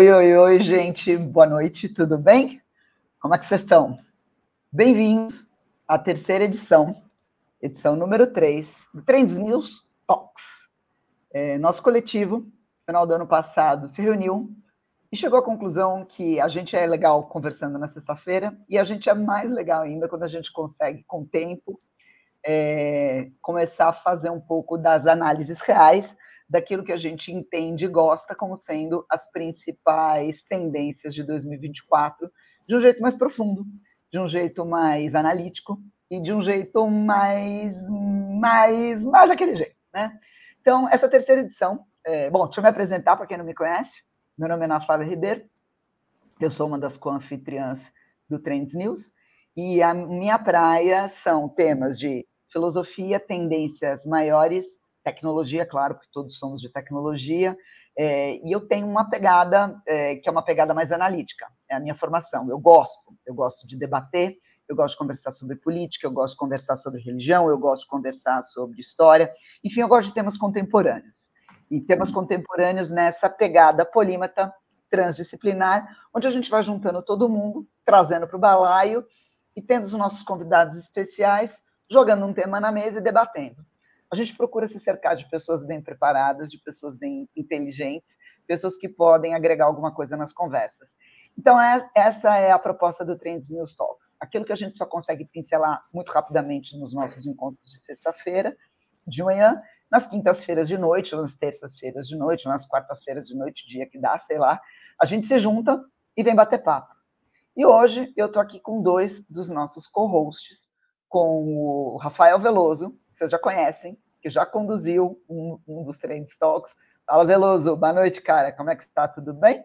Oi, oi, oi, gente. Boa noite, tudo bem? Como é que vocês estão? Bem-vindos à terceira edição, edição número 3, do Trends News Talks. É, nosso coletivo, final do ano passado, se reuniu e chegou à conclusão que a gente é legal conversando na sexta-feira e a gente é mais legal ainda quando a gente consegue, com tempo, é, começar a fazer um pouco das análises reais daquilo que a gente entende e gosta como sendo as principais tendências de 2024, de um jeito mais profundo, de um jeito mais analítico e de um jeito mais, mais, mais aquele jeito, né? Então, essa terceira edição, é, bom, deixa eu me apresentar para quem não me conhece. Meu nome é Ana Flávia Ribeiro, eu sou uma das co-anfitriãs do Trends News, e a minha praia são temas de filosofia, tendências maiores, tecnologia, claro, porque todos somos de tecnologia, é, e eu tenho uma pegada é, que é uma pegada mais analítica, é a minha formação. Eu gosto, eu gosto de debater, eu gosto de conversar sobre política, eu gosto de conversar sobre religião, eu gosto de conversar sobre história, enfim, eu gosto de temas contemporâneos. E temas contemporâneos nessa pegada polímata, transdisciplinar, onde a gente vai juntando todo mundo, trazendo para o balaio e tendo os nossos convidados especiais, jogando um tema na mesa e debatendo. A gente procura se cercar de pessoas bem preparadas, de pessoas bem inteligentes, pessoas que podem agregar alguma coisa nas conversas. Então, é, essa é a proposta do Trends News Talks. Aquilo que a gente só consegue pincelar muito rapidamente nos nossos encontros de sexta-feira, de manhã, nas quintas-feiras de noite, nas terças-feiras de noite, nas quartas-feiras de noite, dia que dá, sei lá, a gente se junta e vem bater papo. E hoje eu estou aqui com dois dos nossos co-hosts, com o Rafael Veloso, vocês já conhecem, que já conduziu um, um dos Trends Talks. Fala, Veloso, boa noite, cara. Como é que está? Tudo bem?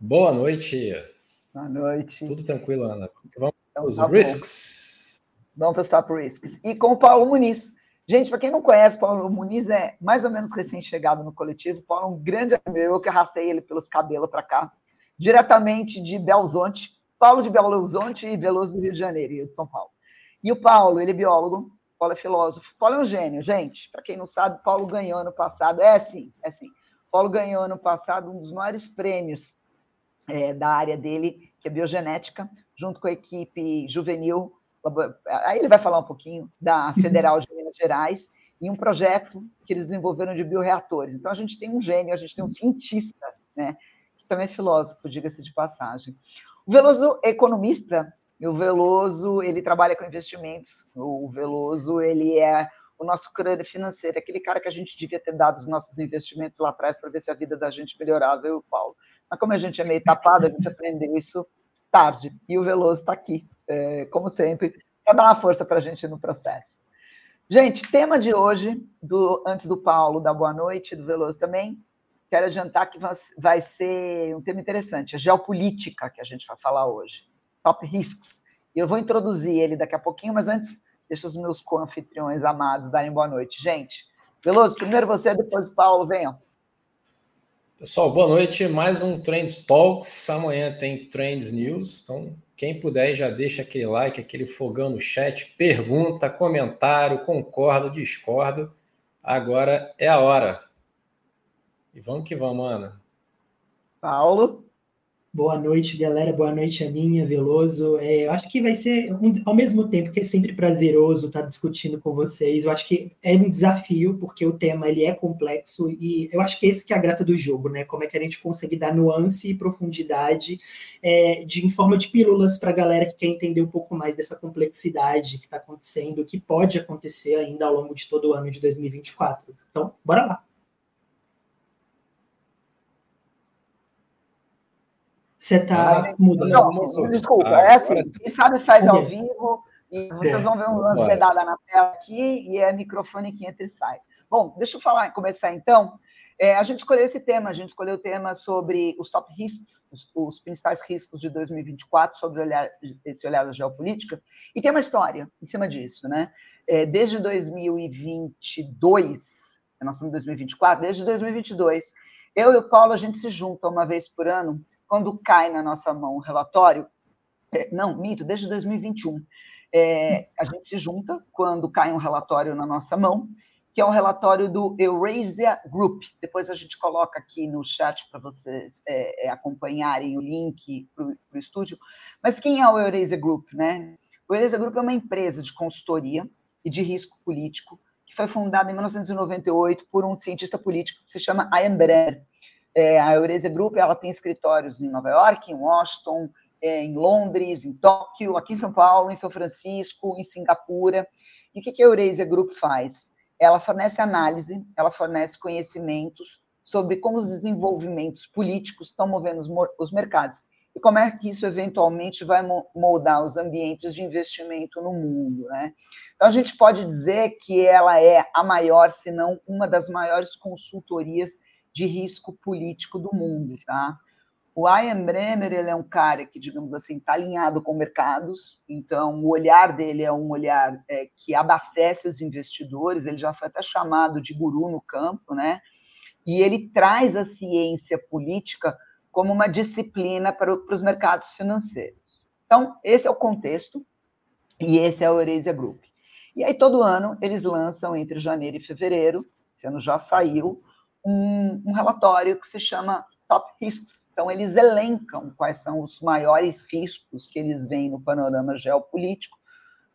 Boa noite. Boa noite. Tudo tranquilo, Ana. Vamos para os tá risks. Vamos para os top risks. E com o Paulo Muniz. Gente, para quem não conhece, Paulo Muniz é mais ou menos recém-chegado no coletivo. Paulo é um grande amigo, eu que arrastei ele pelos cabelos para cá, diretamente de Belzonte. Paulo de Belo Horizonte e Veloso do Rio de Janeiro, e de São Paulo. E o Paulo, ele é biólogo, Paulo é filósofo. Paulo é um gênio, gente. Para quem não sabe, Paulo ganhou ano passado. É sim, é sim. Paulo ganhou ano passado um dos maiores prêmios é, da área dele, que é biogenética, junto com a equipe juvenil. Aí ele vai falar um pouquinho da Federal de Minas Gerais e um projeto que eles desenvolveram de bioreatores. Então a gente tem um gênio, a gente tem um cientista, né? Que também é filósofo, diga-se de passagem. O Veloso é economista e o Veloso, ele trabalha com investimentos. O Veloso, ele é o nosso crânio financeiro, aquele cara que a gente devia ter dado os nossos investimentos lá atrás para ver se a vida da gente melhorava, eu e o Paulo. Mas como a gente é meio tapado, a gente aprendeu isso tarde. E o Veloso está aqui, é, como sempre, para dar uma força para a gente no processo. Gente, tema de hoje, do, antes do Paulo dar boa noite, do Veloso também, quero adiantar que vai ser um tema interessante, a geopolítica que a gente vai falar hoje top risks. E eu vou introduzir ele daqui a pouquinho, mas antes, deixa os meus co-anfitriões amados darem boa noite. Gente, Veloso, primeiro você, depois o Paulo, venham. Pessoal, boa noite. Mais um Trends Talks. Amanhã tem Trends News. Então, quem puder, já deixa aquele like, aquele fogão no chat, pergunta, comentário, concordo, discordo. Agora é a hora. E vamos que vamos, Ana. Paulo. Boa noite, galera. Boa noite, Aninha, Veloso. É, eu acho que vai ser, um, ao mesmo tempo que é sempre prazeroso estar discutindo com vocês, eu acho que é um desafio, porque o tema ele é complexo e eu acho que esse que é a graça do jogo, né? Como é que a gente consegue dar nuance e profundidade é, de, em forma de pílulas para a galera que quer entender um pouco mais dessa complexidade que está acontecendo, que pode acontecer ainda ao longo de todo o ano de 2024. Então, bora lá. Você tá mudando. Não, desculpa, ah, é assim, quem sabe faz ao vivo e vocês é. vão ver um pedada na tela aqui e é microfone que entra e sai. Bom, deixa eu falar, começar então. É, a gente escolheu esse tema, a gente escolheu o tema sobre os top risks, os, os principais riscos de 2024, sobre olhar, esse olhar da geopolítica, e tem uma história em cima disso, né? É, desde 2022, nós estamos em 2024, desde 2022, eu e o Paulo, a gente se junta uma vez por ano quando cai na nossa mão o relatório, é, não, mito, desde 2021, é, a gente se junta quando cai um relatório na nossa mão, que é um relatório do Eurasia Group. Depois a gente coloca aqui no chat para vocês é, é, acompanharem o link para o estúdio. Mas quem é o Eurasia Group? Né? O Eurasia Group é uma empresa de consultoria e de risco político que foi fundada em 1998 por um cientista político que se chama Ian Brenner. É, a Eurasia Group ela tem escritórios em Nova York, em Washington, é, em Londres, em Tóquio, aqui em São Paulo, em São Francisco, em Singapura. E o que a Eurasia Group faz? Ela fornece análise, ela fornece conhecimentos sobre como os desenvolvimentos políticos estão movendo os, os mercados e como é que isso eventualmente vai moldar os ambientes de investimento no mundo. Né? Então, a gente pode dizer que ela é a maior, se não uma das maiores consultorias de risco político do mundo. Tá? O Ian Bremmer ele é um cara que, digamos assim, está alinhado com mercados, então o olhar dele é um olhar é, que abastece os investidores, ele já foi até chamado de guru no campo, né? e ele traz a ciência política como uma disciplina para, para os mercados financeiros. Então, esse é o contexto, e esse é o Euresia Group. E aí, todo ano, eles lançam, entre janeiro e fevereiro, esse ano já saiu, um, um relatório que se chama top risks. Então, eles elencam quais são os maiores riscos que eles veem no panorama geopolítico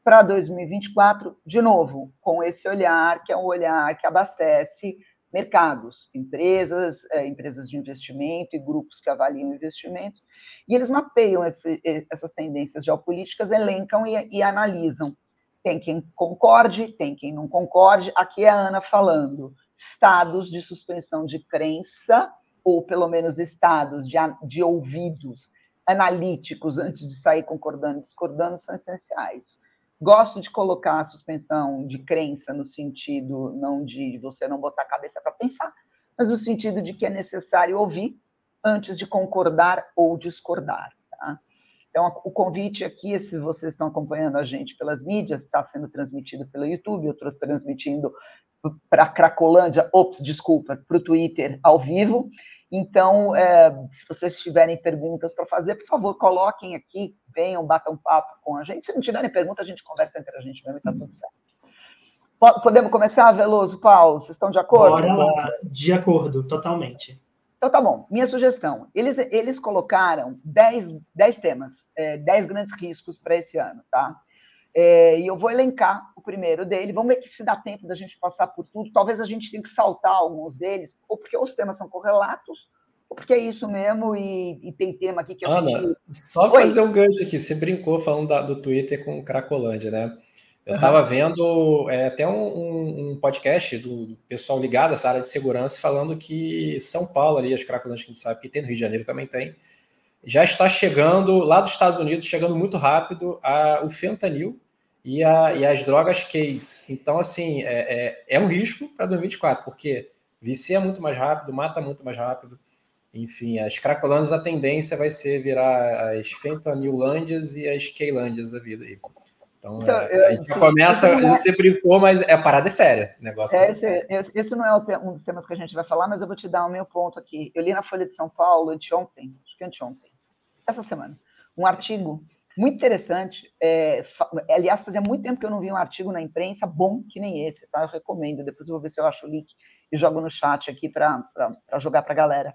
para 2024, de novo, com esse olhar, que é um olhar que abastece mercados, empresas, é, empresas de investimento e grupos que avaliam investimentos, e eles mapeiam esse, essas tendências geopolíticas, elencam e, e analisam. Tem quem concorde, tem quem não concorde. Aqui é a Ana falando estados de suspensão de crença, ou pelo menos estados de, de ouvidos analíticos antes de sair concordando e discordando, são essenciais. Gosto de colocar a suspensão de crença no sentido não de você não botar a cabeça para pensar, mas no sentido de que é necessário ouvir antes de concordar ou discordar. Tá? Então, o convite aqui, se vocês estão acompanhando a gente pelas mídias, está sendo transmitido pelo YouTube, eu estou transmitindo para a Cracolândia, ops, desculpa, para o Twitter ao vivo. Então, é, se vocês tiverem perguntas para fazer, por favor, coloquem aqui, venham, batam papo com a gente. Se não tiverem pergunta, a gente conversa entre a gente mesmo e está tudo certo. Podemos começar, Veloso, Paulo? Vocês estão de acordo? Bora lá, de acordo, totalmente. Então tá bom, minha sugestão. Eles, eles colocaram 10, 10 temas, é, 10 grandes riscos para esse ano, tá? É, e eu vou elencar o primeiro dele. Vamos ver que se dá tempo da gente passar por tudo. Talvez a gente tenha que saltar alguns deles, ou porque os temas são correlatos, ou porque é isso mesmo, e, e tem tema aqui que a Ana, gente. Só Oi? fazer um gancho aqui. Você brincou falando da, do Twitter com o Cracolândia, né? Eu estava uhum. vendo é, até um, um, um, podcast do pessoal ligado a essa área de segurança falando que São Paulo, ali, as Cracolândias que a gente sabe que tem no Rio de Janeiro também tem, já está chegando, lá dos Estados Unidos, chegando muito rápido a, o fentanil, e, a, e as drogas case. Então, assim, é, é, é um risco para 2024, porque vicia muito mais rápido, mata muito mais rápido. Enfim, as Cracolândias, a tendência vai ser virar as Fentanilândias e as Keilândias da vida aí. Então, então é, a gente sim, começa, é... você brincou, mas é a parada é séria. Negócio é, esse, esse, não é um dos temas que a gente vai falar, mas eu vou te dar o meu ponto aqui. Eu li na Folha de São Paulo anteontem, acho que anteontem, essa semana, um artigo muito interessante. É, aliás, fazia muito tempo que eu não vi um artigo na imprensa bom que nem esse, tá? Eu recomendo. Depois eu vou ver se eu acho o link e jogo no chat aqui para jogar para a galera.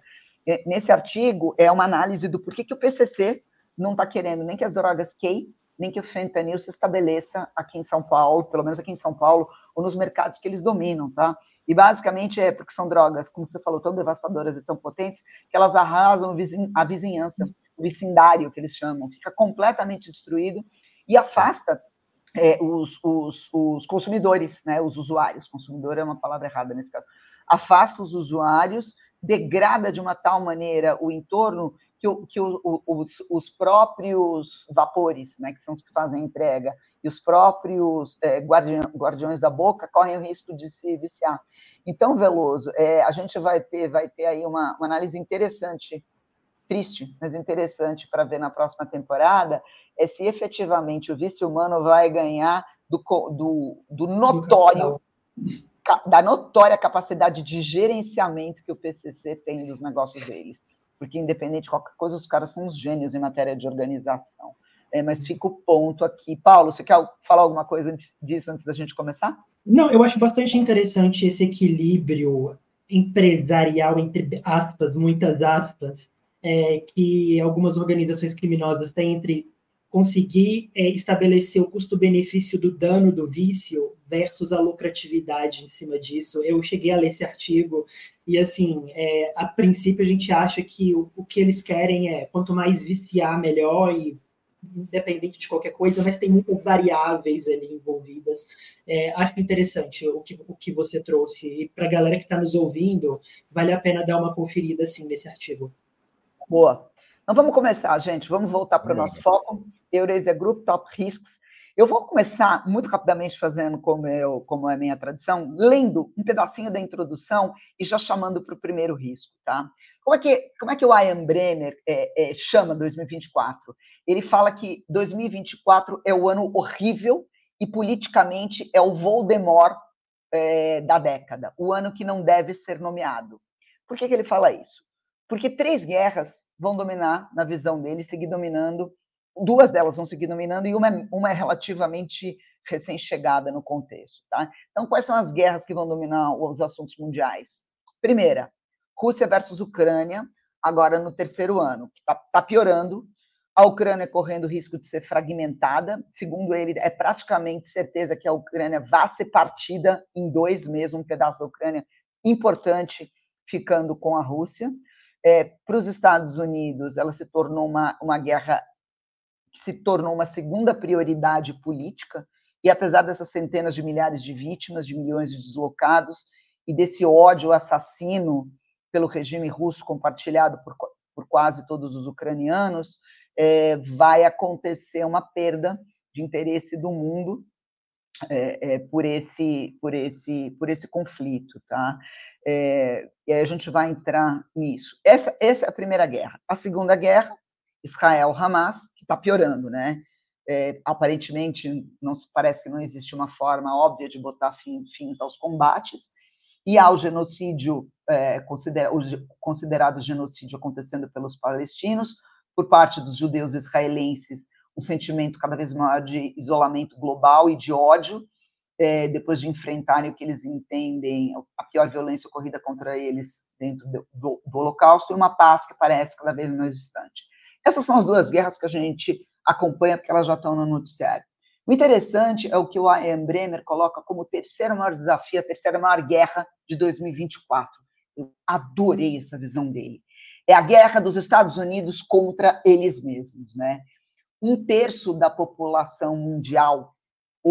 Nesse artigo é uma análise do porquê que o PCC não está querendo nem que as drogas K, nem que o fentanil se estabeleça aqui em São Paulo, pelo menos aqui em São Paulo, ou nos mercados que eles dominam, tá? E basicamente é porque são drogas, como você falou, tão devastadoras e tão potentes, que elas arrasam a vizinhança vicindário, que eles chamam, fica completamente destruído e afasta é, os, os, os, consumidores, né, os usuários. Consumidor é uma palavra errada nesse caso. Afasta os usuários, degrada de uma tal maneira o entorno que, o, que o, os, os, próprios vapores, né, que são os que fazem a entrega, e os próprios é, guardiões, guardiões da boca correm o risco de se viciar. Então, Veloso, é, a gente vai ter, vai ter aí uma, uma análise interessante triste, mas interessante para ver na próxima temporada, é se efetivamente o vice humano vai ganhar do, do, do notório, da notória capacidade de gerenciamento que o PCC tem dos negócios deles. Porque, independente de qualquer coisa, os caras são os gênios em matéria de organização. é, mas fica o ponto aqui. Paulo, você quer falar alguma coisa disso antes da gente começar? Não, eu acho bastante interessante esse equilíbrio empresarial, entre aspas, muitas aspas, é, que algumas organizações criminosas têm entre conseguir é, estabelecer o custo-benefício do dano do vício versus a lucratividade em cima disso. Eu cheguei a ler esse artigo e, assim, é, a princípio a gente acha que o, o, que eles querem é quanto mais viciar, melhor e independente de qualquer coisa, mas tem muitas variáveis ali envolvidas. É, acho interessante o que, o que você trouxe. E para a galera que está nos ouvindo, vale a pena dar uma conferida, assim, nesse artigo. Boa. Então vamos começar, gente. Vamos voltar para o nosso foco. Euresia Group, Top Risks. Eu vou começar muito rapidamente fazendo como, eu, como é minha tradição, lendo um pedacinho da introdução e já chamando para o primeiro risco, tá? Como é que, como é que o Ian Brenner é, é, chama 2024? Ele fala que 2024 é o ano horrível e politicamente é o Voldemort é, da década, o ano que não deve ser nomeado. Por que, que ele fala isso? Porque três guerras vão dominar, na visão dele, seguir dominando duas delas vão seguir dominando e uma, é, uma é relativamente recém-chegada no contexto. Tá? Então, quais são as guerras que vão dominar os assuntos mundiais? Primeira, Rússia versus Ucrânia, agora no terceiro ano, está tá piorando. A Ucrânia correndo risco de ser fragmentada. Segundo ele, é praticamente certeza que a Ucrânia vai ser partida em dois mesmo, um pedaço da Ucrânia importante ficando com a Rússia. É, Para os Estados Unidos, ela se tornou uma, uma guerra que se tornou uma segunda prioridade política, e apesar dessas centenas de milhares de vítimas, de milhões de deslocados, e desse ódio assassino pelo regime russo compartilhado por, por quase todos os ucranianos, é, vai acontecer uma perda de interesse do mundo é, é, por esse por esse por esse conflito, tá? É, e aí a gente vai entrar nisso. Essa essa é a primeira guerra. A segunda guerra, Israel-Hamas, está piorando, né? É, aparentemente, não parece que não existe uma forma óbvia de botar fim, fins aos combates, e há o genocídio, é, considera, o considerado genocídio acontecendo pelos palestinos, por parte dos judeus israelenses, um sentimento cada vez maior de isolamento global e de ódio, é, depois de enfrentarem o que eles entendem, a pior violência ocorrida contra eles dentro do, do, do Holocausto, e uma paz que parece cada vez mais distante. Essas são as duas guerras que a gente acompanha, porque elas já estão no noticiário. O interessante é o que o Ian Bremer coloca como o terceiro maior desafio, a terceira maior guerra de 2024. Eu adorei essa visão dele. É a guerra dos Estados Unidos contra eles mesmos, né? Um terço da população mundial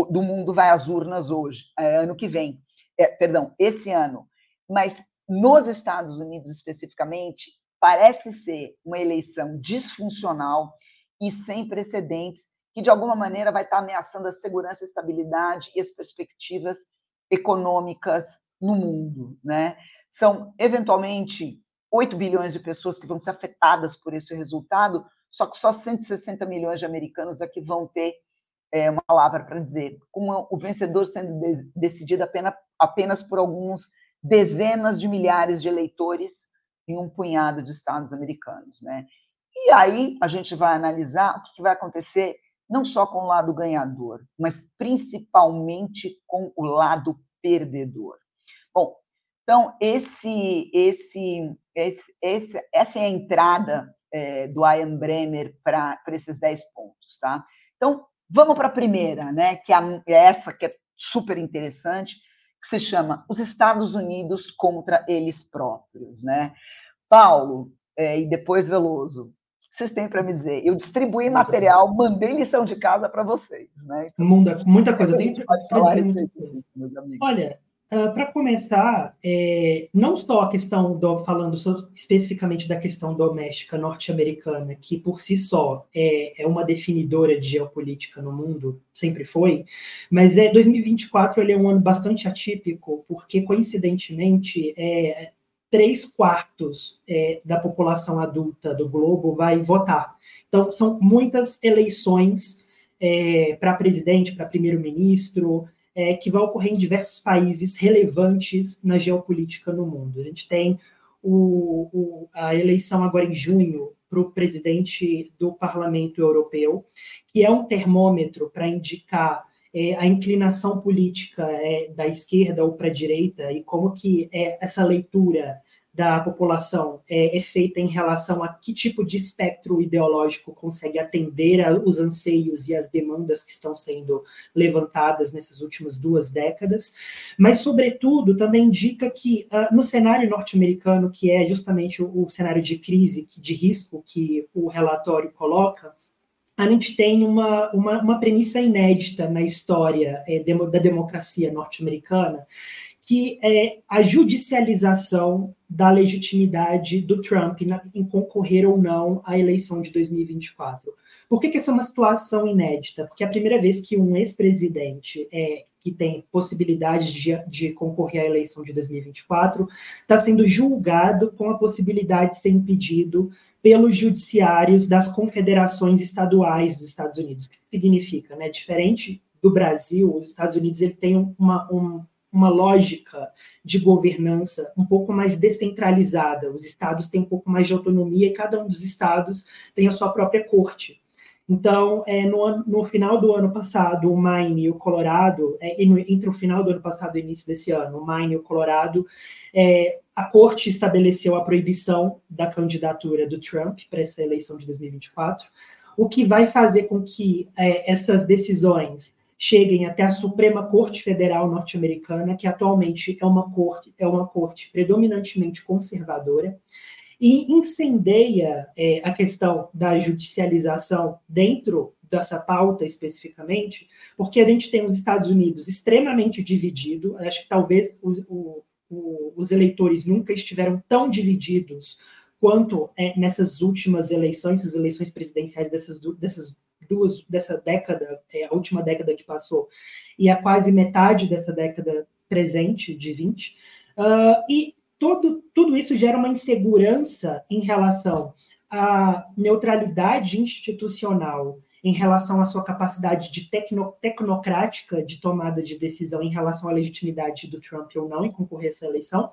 do mundo vai às urnas hoje, é, ano que vem, é, perdão, esse ano. Mas nos Estados Unidos especificamente, parece ser uma eleição disfuncional e sem precedentes, que de alguma maneira vai estar ameaçando a segurança, a estabilidade e as perspectivas econômicas no mundo. Né? São, eventualmente, 8 bilhões de pessoas que vão ser afetadas por esse resultado, só que só 160 milhões de americanos é que vão ter é, uma palavra para dizer, com o vencedor sendo de, decidido apenas, apenas por alguns dezenas de milhares de eleitores em um punhado de estados americanos, né? E aí a gente vai analisar o que vai acontecer não só com o lado ganhador, mas principalmente com o lado perdedor. Bom, então esse, esse, esse, esse essa é a entrada é, do Ian Bremer para esses 10 pontos, tá? Então vamos para a primeira, né? Que é, é essa que é super interessante, que se chama Os Estados Unidos contra eles próprios, né? Paulo é, e depois Veloso, o que vocês têm para me dizer? Eu distribuí material, mandei lição de casa para vocês, né? Então, muita, muita coisa. Eu tenho para dizer meus amigos. Olha, Uh, ah, para começar, é, não só a questão do, falando especificamente da questão doméstica norte-americana, que por si só é, é, uma definidora de geopolítica no mundo, sempre foi, mas é 2024 ele é um ano bastante atípico, porque coincidentemente é, três quartos é, da população adulta do globo vai votar. Então, são muitas eleições é, para presidente, para primeiro-ministro, é, que vão ocorrer em diversos países relevantes na geopolítica no mundo. A gente tem o, o, a eleição agora em junho para o presidente do Parlamento Europeu, que é um termômetro para indicar é, a inclinação política é, da esquerda ou para a direita e como que é essa leitura da população é, é, feita em relação a que tipo de espectro ideológico consegue atender os anseios e as demandas que estão sendo levantadas nessas últimas duas décadas, mas, sobretudo, também indica que uh, no cenário norte-americano, que é justamente o, o cenário de crise, de risco que o relatório coloca, a gente tem uma, uma, uma premissa inédita na história é, da democracia norte-americana, que é a judicialização da legitimidade do Trump em concorrer ou não à eleição de 2024. Por que, que essa é uma situação inédita? Porque é a primeira vez que um ex-presidente é, que tem possibilidade de, de, concorrer à eleição de 2024 está sendo julgado com a possibilidade de ser impedido pelos judiciários das confederações estaduais dos Estados Unidos. O que significa? Né? Diferente do Brasil, os Estados Unidos ele tem uma, um, uma lógica de governança um pouco mais descentralizada. Os estados têm um pouco mais de autonomia e cada um dos estados tem a sua própria corte. Então, é, no, no final do ano passado, o Maine e o Colorado, é, entre o final do ano passado e o início desse ano, o Maine e o Colorado, é, a corte estabeleceu a proibição da candidatura do Trump para essa eleição de 2024, o que vai fazer com que é, essas decisões cheguem até a Suprema Corte Federal norte-americana, que atualmente é uma corte, é uma corte predominantemente conservadora, e incendeia é, a questão da judicialização dentro dessa pauta especificamente, porque a gente tem os Estados Unidos extremamente dividido, acho que talvez o, o, os eleitores nunca estiveram tão divididos quanto é, nessas últimas eleições, essas eleições presidenciais dessas, dessas duas dessa década, é, a última década que passou, e a quase metade dessa década presente, de 20, uh, ah, e todo, tudo isso gera uma insegurança em relação à neutralidade institucional, em relação à sua capacidade de tecno, tecnocrática de tomada de decisão em relação à legitimidade do Trump ou não em concorrer a essa eleição,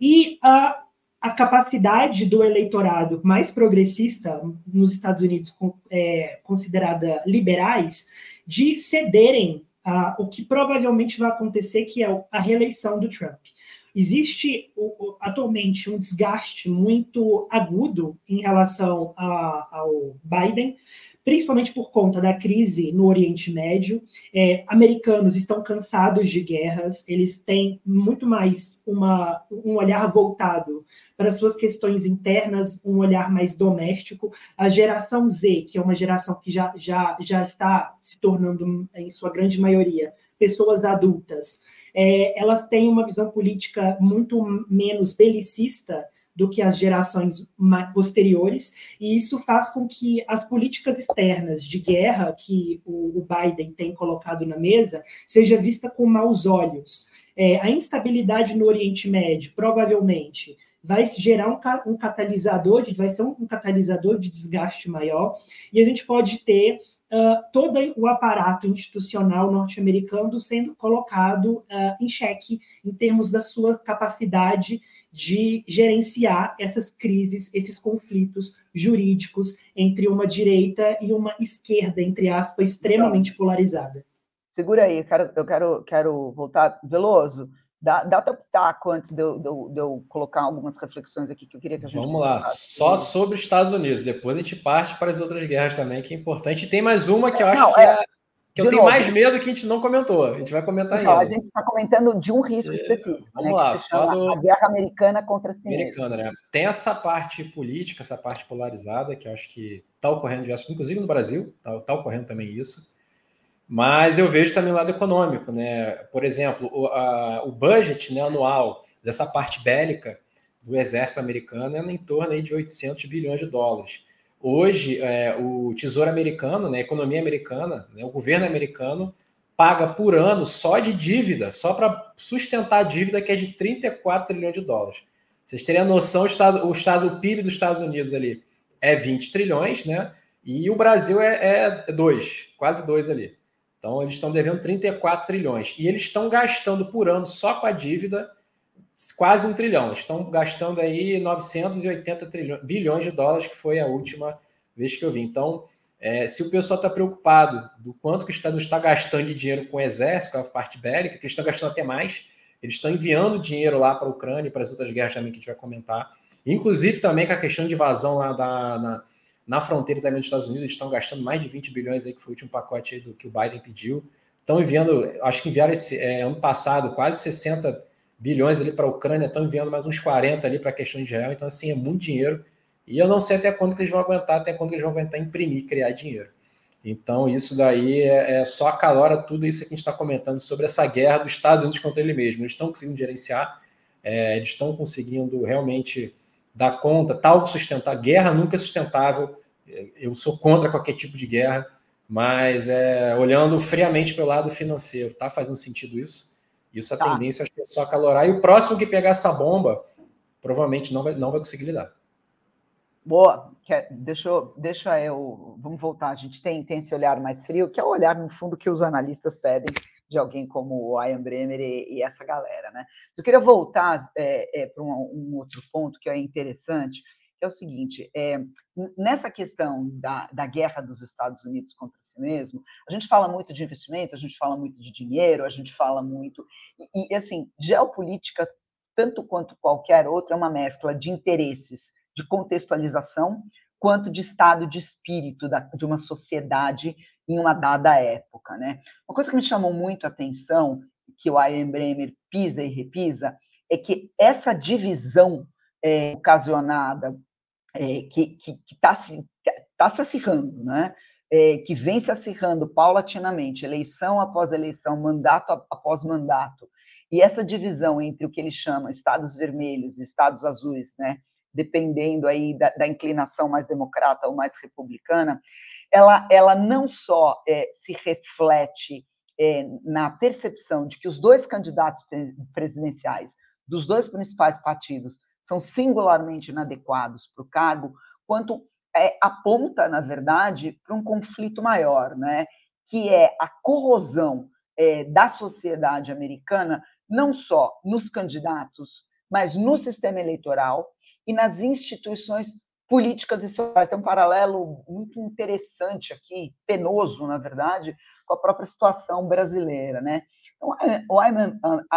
e a a capacidade do eleitorado mais progressista nos Estados Unidos, é, considerada liberais, de cederem a, o que provavelmente vai acontecer, que é a reeleição do Trump. Existe atualmente um desgaste muito agudo em relação a, ao Biden, principalmente por conta da crise no Oriente Médio. É, americanos estão cansados de guerras, eles têm muito mais uma, um olhar voltado para suas questões internas, um olhar mais doméstico. A geração Z, que é uma geração que já, já, já está se tornando, em sua grande maioria, pessoas adultas, é, elas têm uma visão política muito menos belicista do que as gerações posteriores, e isso faz com que as políticas externas de guerra que o Biden tem colocado na mesa seja vista com maus olhos. É, a instabilidade no Oriente Médio, provavelmente, vai gerar um, um catalisador, vai ser um, um catalisador de desgaste maior, e a gente pode ter uh, todo o aparato institucional norte-americano sendo colocado uh, em xeque em termos da sua capacidade de gerenciar essas crises, esses conflitos jurídicos entre uma direita e uma esquerda, entre aspas, extremamente polarizada. Segura aí, eu quero, eu quero, quero voltar. Veloso, Dá, dá teu pitaco antes de eu, de, eu, de eu, colocar algumas reflexões aqui que eu queria que a gente Vamos lá, só sobre os Estados Unidos. Depois a gente parte para as outras guerras também, que é importante. E tem mais uma que eu acho não, que, é, é, que eu tenho novo, mais medo que a gente não comentou. A gente vai comentar então, ainda. A gente está comentando de um risco é, específico. Vamos né, lá, só do... a guerra americana contra si americana, mesmo. Né? Tem essa parte política, essa parte polarizada, que eu acho que está ocorrendo, inclusive no Brasil, está tá ocorrendo também isso. Mas eu vejo também o lado econômico, né? Por exemplo, o, a, o budget né, anual dessa parte bélica do exército americano é em torno aí de 800 bilhões de dólares. Hoje, é, o Tesouro americano, né, a economia americana, né, o governo americano paga por ano só de dívida, só para sustentar a dívida que é de 34 trilhões de dólares. Vocês terem a noção, o, estado, o, estado, o PIB dos Estados Unidos ali é 20 trilhões, né? E o Brasil é, é 2, quase 2 ali. Então, eles estão devendo 34 trilhões. E eles estão gastando por ano, só com a dívida, quase um trilhão. Estão gastando aí 980 trilhões, bilhões de dólares, que foi a última vez que eu vi. Então, é, se o pessoal está preocupado do quanto que Estados Unidos está gastando de dinheiro com o exército, com a parte bélica, que eles estão gastando até mais, eles estão enviando dinheiro lá para a Ucrânia e para as outras guerras também que a gente vai comentar. Inclusive também com a questão de invasão lá da, na, na fronteira também dos Estados Unidos, eles estão gastando mais de 20 bilhões aí, que foi o último pacote do que o Biden pediu. Estão enviando, acho que enviaram esse é, ano passado quase 60 bilhões ali para a Ucrânia, estão enviando mais uns 40 ali para a questão de Israel. Então, assim, é muito dinheiro. E eu não sei até quando que eles vão aguentar, até quando eles vão aguentar imprimir, criar dinheiro. Então, isso daí é, é só acalora tudo isso que a gente está comentando sobre essa guerra dos Estados Unidos contra ele mesmo. Eles estão conseguindo gerenciar, é, eles estão conseguindo realmente dar conta, tal sustentar. Guerra nunca é sustentável. Eu sou contra qualquer tipo de guerra, mas é, olhando friamente pelo lado financeiro, tá fazendo sentido isso? Isso a tá. tendência acho que é só acalorar. E o próximo que pegar essa bomba provavelmente não vai, não vai conseguir lidar. Boa, Quer, deixa, eu, deixa eu. Vamos voltar. A gente tem, tem esse olhar mais frio, que é o olhar, no fundo, que os analistas pedem de alguém como o Ian Bremer e, e essa galera, né? Eu queria voltar é, é, para um, um, outro ponto que é interessante, que é o seguinte: é, nessa questão da, da guerra dos Estados Unidos contra si mesmo, a gente fala muito de investimento, a gente fala muito de dinheiro, a gente fala muito. E, e assim, geopolítica, tanto quanto qualquer outra, é uma mescla de interesses de contextualização, quanto de estado de espírito da, de uma sociedade em uma dada época. Né? Uma coisa que me chamou muito a atenção, que o Ian Bremer pisa e repisa, é que essa divisão é, ocasionada, é, que está se, tá se acirrando, né? É, que vem se acirrando paulatinamente, eleição após eleição, mandato após mandato, e essa divisão entre o que ele chama estados vermelhos e estados azuis, né, dependendo aí da, da inclinação mais democrata ou mais republicana, ela, ela não só é, se reflete é, na percepção de que os dois candidatos presidenciais dos dois principais partidos são singularmente inadequados para o cargo, quanto é, aponta, na verdade, para um conflito maior, né? que é a corrosão é, da sociedade americana, não só nos candidatos, mas no sistema eleitoral e nas instituições políticas e sociais. Tem um paralelo muito interessante aqui, penoso, na verdade, com a própria situação brasileira. Né? Então, o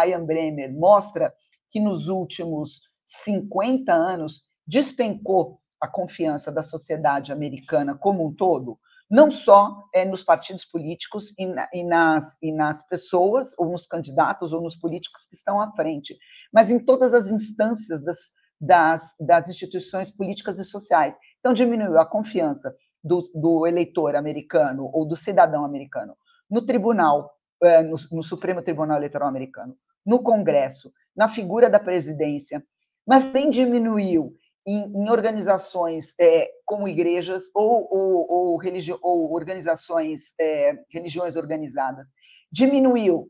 Ian Bremer mostra que nos últimos 50 anos despencou a confiança da sociedade americana como um todo, não só é, nos partidos políticos e, na, e, nas, e nas pessoas, ou nos candidatos, ou nos políticos que estão à frente, mas em todas as instâncias das, das, das instituições políticas e sociais. Então, diminuiu a confiança do, do eleitor americano ou do cidadão americano no tribunal, é, no, no Supremo Tribunal Eleitoral americano, no Congresso, na figura da presidência, mas também diminuiu em, em organizações é, como igrejas ou, ou, ou, religi ou organizações, é, religiões organizadas, diminuiu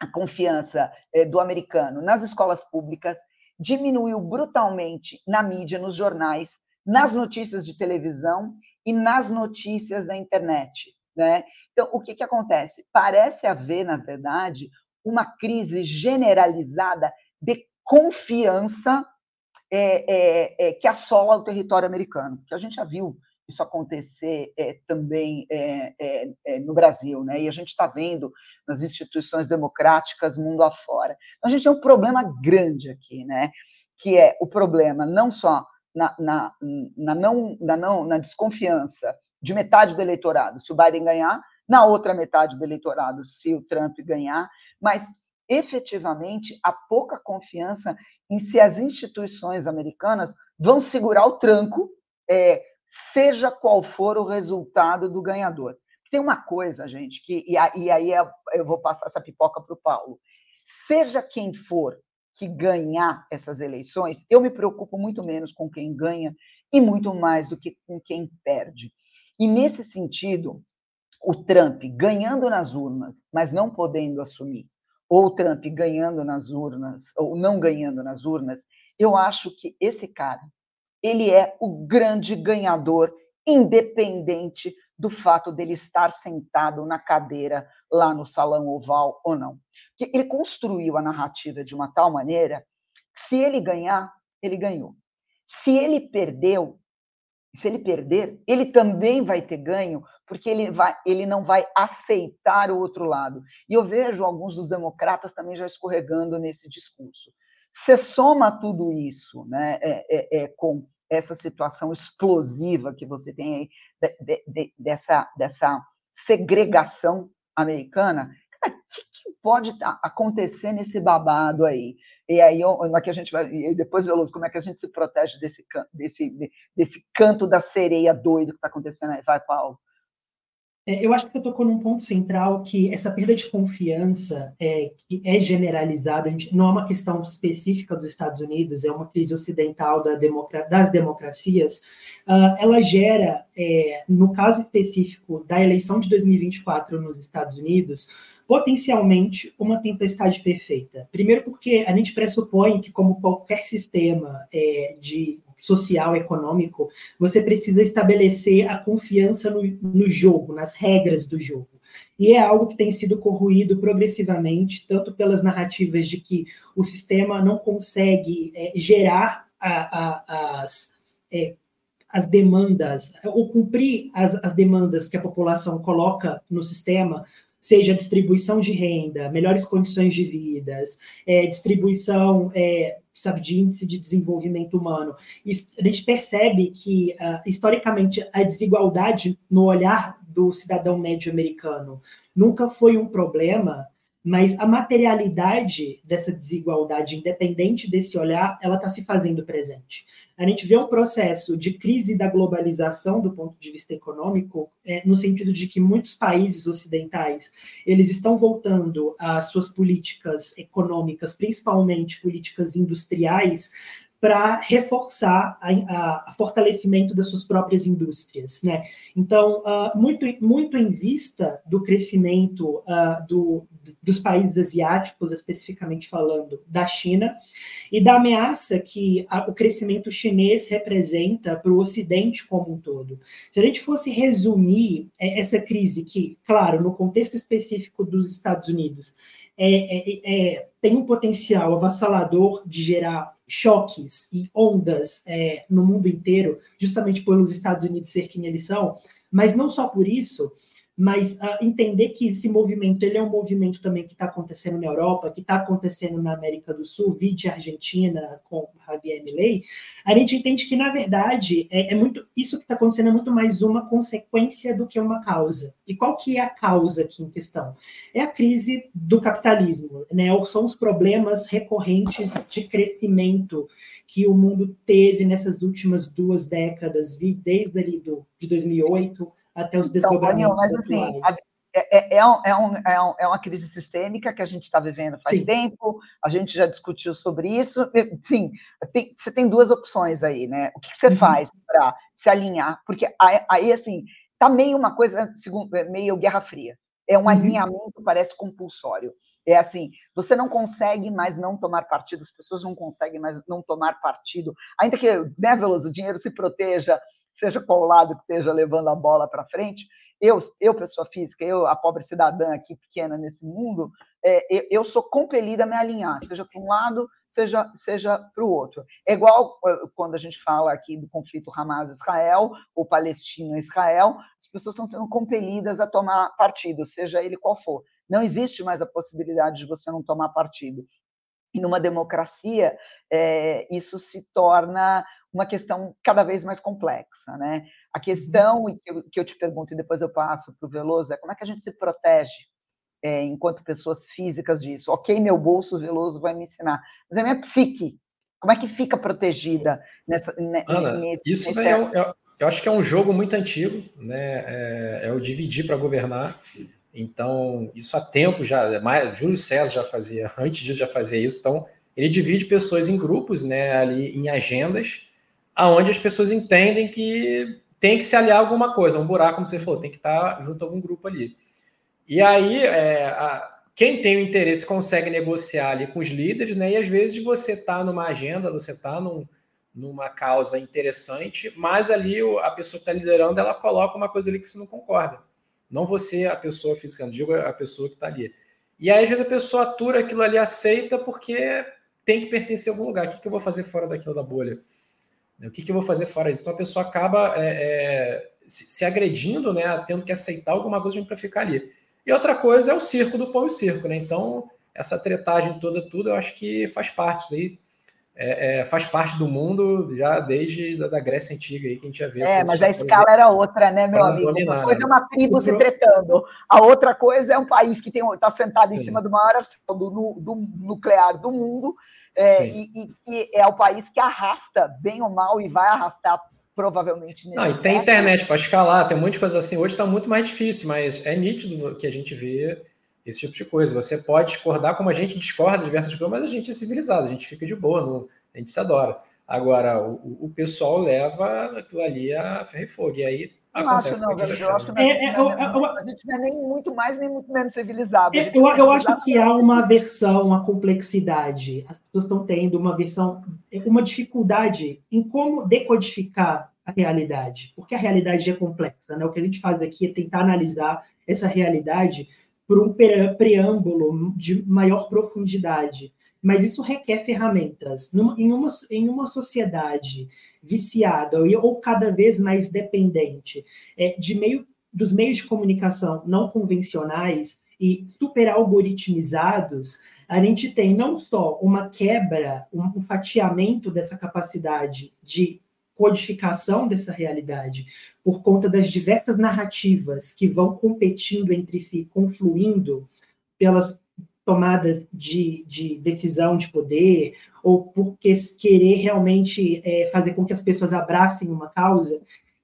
a confiança é, do americano nas escolas públicas, diminuiu brutalmente na mídia, nos jornais, nas notícias de televisão e nas notícias da internet. Né? Então, o que, que acontece? Parece haver, na verdade, uma crise generalizada de confiança é, é, é, que assola o território americano, que a gente já viu isso acontecer é, também é, é, no Brasil, né? E a gente está vendo nas instituições democráticas mundo afora. Então, a gente tem um problema grande aqui, né? Que é o problema não só na, na, na, não, na, não, na desconfiança de metade do eleitorado, se o Biden ganhar, na outra metade do eleitorado, se o Trump ganhar, mas efetivamente a pouca confiança em se as instituições americanas vão segurar o tranco é, seja qual for o resultado do ganhador. Tem uma coisa, gente, que e, aí eu vou passar essa pipoca para o Paulo. Seja quem for que ganhar essas eleições, eu me preocupo muito menos com quem ganha e muito mais do que com quem perde. E nesse sentido, o Trump ganhando nas urnas, mas não podendo assumir, ou Trump ganhando nas urnas, ou não ganhando nas urnas, eu acho que esse cara ele é o grande ganhador, independente do fato dele estar sentado na cadeira lá no salão oval ou não. Que ele construiu a narrativa de uma tal maneira Se ele ganhar, ele ganhou. Se ele perdeu, se ele perder, ele também vai ter ganho, porque ele, vai, ele não vai aceitar o outro lado. E eu vejo alguns dos democratas também já escorregando nesse discurso. Você soma tudo isso né, é, é, é, com essa situação explosiva que você tem aí, de, de, de, dessa, dessa segregação americana, o que, que, pode acontecer nesse babado aí? E aí, aqui a gente vai, e depois, Veloso, como é que a gente se protege desse, desse, desse canto da sereia doido que está acontecendo aí? Vai, Paulo. É, eu acho que você tocou num ponto central que essa perda de confiança é, que é generalizada, não é uma questão específica dos Estados Unidos, é uma crise ocidental da das democracias. Uh, ela gera, é, no caso específico da eleição de 2024 nos Estados Unidos, potencialmente uma tempestade perfeita. Primeiro, porque a gente pressupõe que, como qualquer sistema é, de social, econômico, você precisa estabelecer a confiança no, no jogo, nas regras do jogo. E é algo que tem sido corroído progressivamente, tanto pelas narrativas de que o sistema não consegue é, gerar a, a, as, é, as demandas, ou cumprir as, as demandas que a população coloca no sistema, seja distribuição de renda, melhores condições de vidas, é, distribuição é, sabe, de índice de desenvolvimento humano. E a gente percebe que, uh, historicamente, a desigualdade no olhar do cidadão médio americano nunca foi um problema mas a materialidade dessa desigualdade, independente desse olhar, ela está se fazendo presente. A gente vê um processo de crise da globalização do ponto de vista econômico, é, no sentido de que muitos países ocidentais eles estão voltando às suas políticas econômicas, principalmente políticas industriais, para reforçar o fortalecimento das suas próprias indústrias. Né? Então, uh, muito, muito em vista do crescimento uh, do, dos países asiáticos, especificamente falando da China, e da ameaça que a, o crescimento chinês representa para o Ocidente como um todo. Se a gente fosse resumir é, essa crise, que, claro, no contexto específico dos Estados Unidos, é, é, é tem um potencial avassalador de gerar choques e ondas é, no mundo inteiro, justamente pelos Estados Unidos ser quem eles são, mas não só por isso, mas uh, entender que esse movimento ele é um movimento também que está acontecendo na Europa, que está acontecendo na América do Sul, vide Argentina com Javier Milei, a gente entende que na verdade é, é muito isso que está acontecendo é muito mais uma consequência do que uma causa. E qual que é a causa aqui em questão? É a crise do capitalismo, né? Ou são os problemas recorrentes de crescimento que o mundo teve nessas últimas duas décadas, desde ali do, de 2008 até os então, desdobramentos mas, assim, é, é, é, um, é, um, é, um, é uma crise sistêmica que a gente está vivendo faz Sim. tempo, a gente já discutiu sobre isso. Sim, tem, você tem duas opções aí, né? O que, que você uhum. faz para se alinhar? Porque aí, aí, assim, tá meio uma coisa, segundo, é meio Guerra Fria. É um uhum. alinhamento, parece compulsório. É assim, você não consegue mais não tomar partido, as pessoas não conseguem mais não tomar partido, ainda que, né, Veloso, o dinheiro se proteja, seja qual lado que esteja levando a bola para frente, eu, eu, pessoa física, eu, a pobre cidadã aqui pequena nesse mundo, é, eu sou compelida a me alinhar, seja para um lado, seja, seja para o outro. É igual é, quando a gente fala aqui do conflito Hamas-Israel, ou Palestina-Israel, as pessoas estão sendo compelidas a tomar partido, seja ele qual for. Não existe mais a possibilidade de você não tomar partido. E numa democracia, é, isso se torna uma questão cada vez mais complexa, né? A uhum. questão que eu, que eu te pergunto e depois eu passo para o Veloso é como é que a gente se protege é, enquanto pessoas físicas disso? Ok, meu bolso, Veloso vai me ensinar, mas a minha psique, como é que fica protegida nessa? Ana, nesse, isso nesse... É, é, eu acho que é um jogo muito antigo, né? É, é o dividir para governar. Então, isso há tempo já, mais, Júlio César já fazia, antes disso já fazia isso. Então, ele divide pessoas em grupos, né, ali em agendas, aonde as pessoas entendem que tem que se aliar a alguma coisa, um buraco, como você falou, tem que estar junto a algum grupo ali. E aí, é, a, quem tem o interesse consegue negociar ali com os líderes, né? E às vezes você está numa agenda, você está num, numa causa interessante, mas ali a pessoa que está liderando, ela coloca uma coisa ali que você não concorda. Não você, a pessoa física, digo a pessoa que está ali. E aí, às vezes, a pessoa atura aquilo ali, aceita, porque tem que pertencer a algum lugar. O que, que eu vou fazer fora daquilo da bolha? O que, que eu vou fazer fora disso? Então a pessoa acaba é, é, se, agredindo, né? Tendo que aceitar alguma coisa para ficar ali. E outra coisa é o circo do pão e circo, né? Então, essa tretagem toda, tudo, eu acho que faz parte. Isso aí é, é, faz parte do mundo já desde da, da, Grécia Antiga aí que a gente já vê. É, mas a escala era outra, né, meu amigo? Dominar, uma coisa é uma tribo se tretando, a outra coisa é um país que está sentado em Sim. cima do maior do, do nuclear do mundo é, e, e, e, é o país que arrasta, bem ou mal, e vai arrastar provavelmente. Não, e tem internet para escalar, tem um monte de coisa assim. Hoje está muito mais difícil, mas é nítido que a gente vê esse tipo de coisa. Você pode discordar como a gente discorda de diversas coisas, mas a gente é civilizado, a gente fica de boa, não, a gente se adora. Agora, o, o pessoal leva aquilo ali a ferro e fogo, e aí não acho, não, velho. Eu acho que é, é, é, a gente não é nem muito mais, nem muito menos civilizado. É, eu, eu acho que há uma versão, uma complexidade. As pessoas estão tendo uma versão, uma dificuldade em como decodificar a realidade, porque a realidade é complexa. Né? O que a gente faz aqui é tentar analisar essa realidade por um preâmbulo de maior profundidade. Mas isso requer ferramentas. Em, uma, em uma sociedade viciada ou cada vez mais dependente é, de meio, dos meios de comunicação não convencionais e super algoritmizados, a gente tem não só uma quebra, um fatiamento dessa capacidade de codificação dessa realidade, por conta das diversas narrativas que vão competindo entre si, confluindo pelas tomadas de, de decisão de poder, ou por querer realmente é, fazer com que as pessoas abracem uma causa,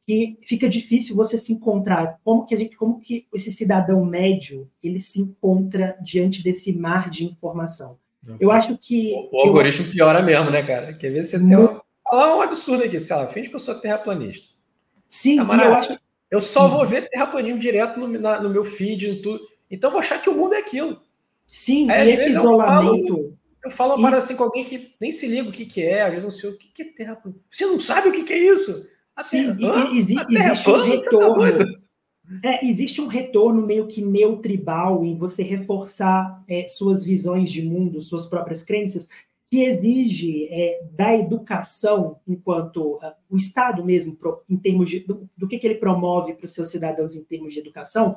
que fica difícil você se encontrar. Como que a gente, como que esse cidadão médio ele se encontra diante desse mar de informação? Eu acho que. O, algoritmo piora mesmo, né, cara? Quer ver você tem uma falar um absurdo aqui, sei lá, finge que eu sou terraplanista. Sim, Camarada, eu acho. Eu só vou ver terraplanismo direto no, na, no meu feed, em tudo. Então eu vou achar que o mundo é aquilo. Sim, Aí, e esse isolamento. Eu falo, eu falo uma isso... assim com alguém que nem se liga o que, que é, às vezes não sei o que, que é terraplanismo. Você não sabe o que, que é isso? A Sim, terra, e, exi existe um tá retorno. Tá é, existe um retorno meio que neutribal em você reforçar é, suas visões de mundo, suas próprias crenças, que exige é, da educação, enquanto uh, o Estado mesmo, pro, em termos de, do, do que, que ele promove para os seus cidadãos em termos de educação,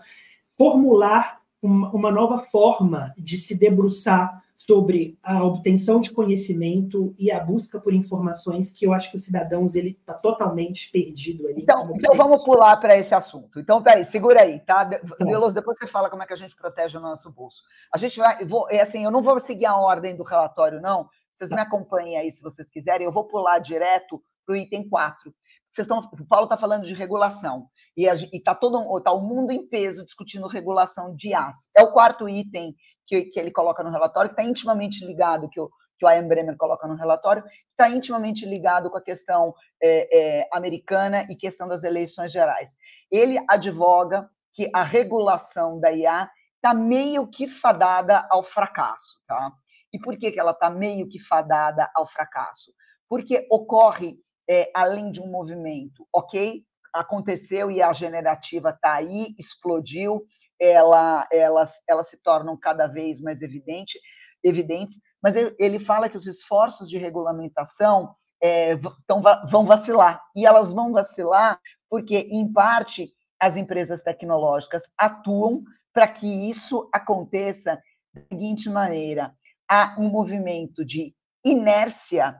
formular uma, uma nova forma de se debruçar sobre a obtenção de conhecimento e a busca por informações que eu acho que os cidadãos ele está totalmente perdido ali. Então, então vamos pular para esse assunto. Então, peraí, segura aí, tá? tá Veloso, depois você fala como é que a gente protege o nosso bolso. A gente vai, vou, é assim, eu não vou seguir a ordem do relatório, não, vocês me acompanhem aí se vocês quiserem. Eu vou pular direto para o item 4. Vocês estão, o Paulo está falando de regulação. E está todo tá o mundo em peso discutindo regulação de IAS. É o quarto item que, que ele coloca no relatório, que está intimamente ligado, que o, que o Ian Bremer coloca no relatório, está intimamente ligado com a questão é, é, americana e questão das eleições gerais. Ele advoga que a regulação da IA está meio que fadada ao fracasso. Tá? E por que, que ela está meio que fadada ao fracasso? Porque ocorre, é, além de um movimento, ok, aconteceu e a generativa está aí, explodiu, ela, elas, elas se tornam cada vez mais evidente, evidentes, mas ele fala que os esforços de regulamentação é, tão, vão vacilar, e elas vão vacilar porque, em parte, as empresas tecnológicas atuam para que isso aconteça da seguinte maneira: há um movimento de inércia,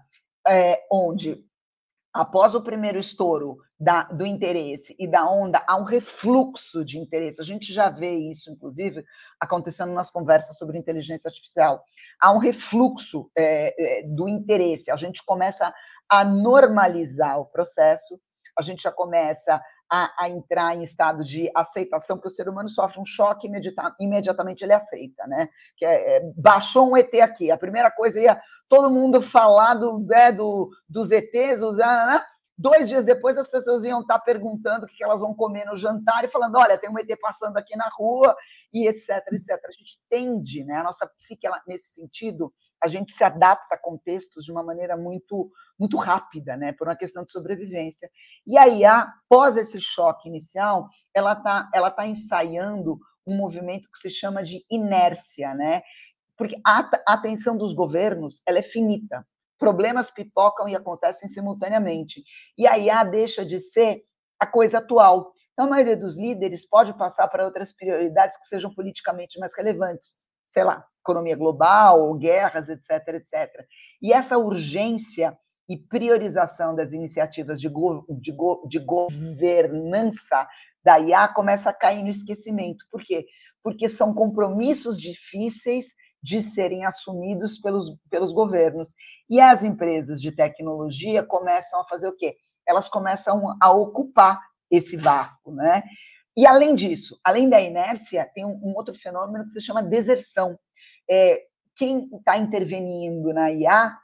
é, onde, após o primeiro estouro da, do interesse e da onda, há um refluxo de interesse. A gente já vê isso, inclusive, acontecendo nas conversas sobre inteligência artificial. Há um refluxo é, do interesse. A gente começa a normalizar o processo, a gente já começa a, a, entrar em estado de aceitação, porque o ser humano sofre um choque imediata, imediatamente ele aceita, né? Que é, é, baixou um ET aqui, a primeira coisa ia todo mundo falar do, é, do, dos ETs, os, né? Dois dias depois, as pessoas iam estar perguntando o que elas vão comer no jantar e falando: olha, tem um ET passando aqui na rua, e etc, etc. A gente tende, né? A nossa psique, ela, nesse sentido, a gente se adapta a contextos de uma maneira muito, muito rápida, né? Por uma questão de sobrevivência. E aí, após esse choque inicial, ela está ela tá ensaiando um movimento que se chama de inércia, né? Porque a atenção dos governos ela é finita. Problemas pipocam e acontecem simultaneamente. E a IA deixa de ser a coisa atual. Então, a maioria dos líderes pode passar para outras prioridades que sejam politicamente mais relevantes. Sei lá, economia global, guerras, etc, etc. E essa urgência e priorização das iniciativas de, go de, go de governança da IA começa a cair no esquecimento. Por quê? Porque são compromissos difíceis de serem assumidos pelos, pelos governos. E as empresas de tecnologia começam a fazer o quê? Elas começam a ocupar esse vácuo, né? E além disso, além da inércia, tem um, um outro fenômeno que se chama deserção. É, quem está intervenindo na IA,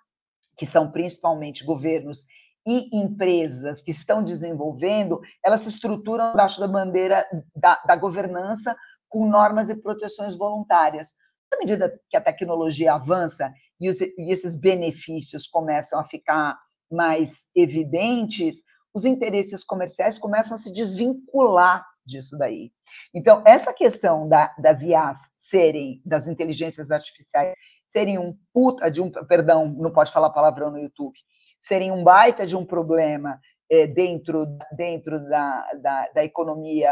que são principalmente governos e empresas que estão desenvolvendo, elas se estruturam abaixo da bandeira da, da governança com normas e proteções voluntárias. À medida que a tecnologia avança e, os, e esses benefícios começam a ficar mais evidentes, os interesses comerciais começam a se desvincular disso daí. Então, essa questão da, das IAs serem, das inteligências artificiais, serem um puta de um, perdão, não pode falar palavrão no YouTube, serem um baita de um problema é, dentro, dentro da, da, da economia,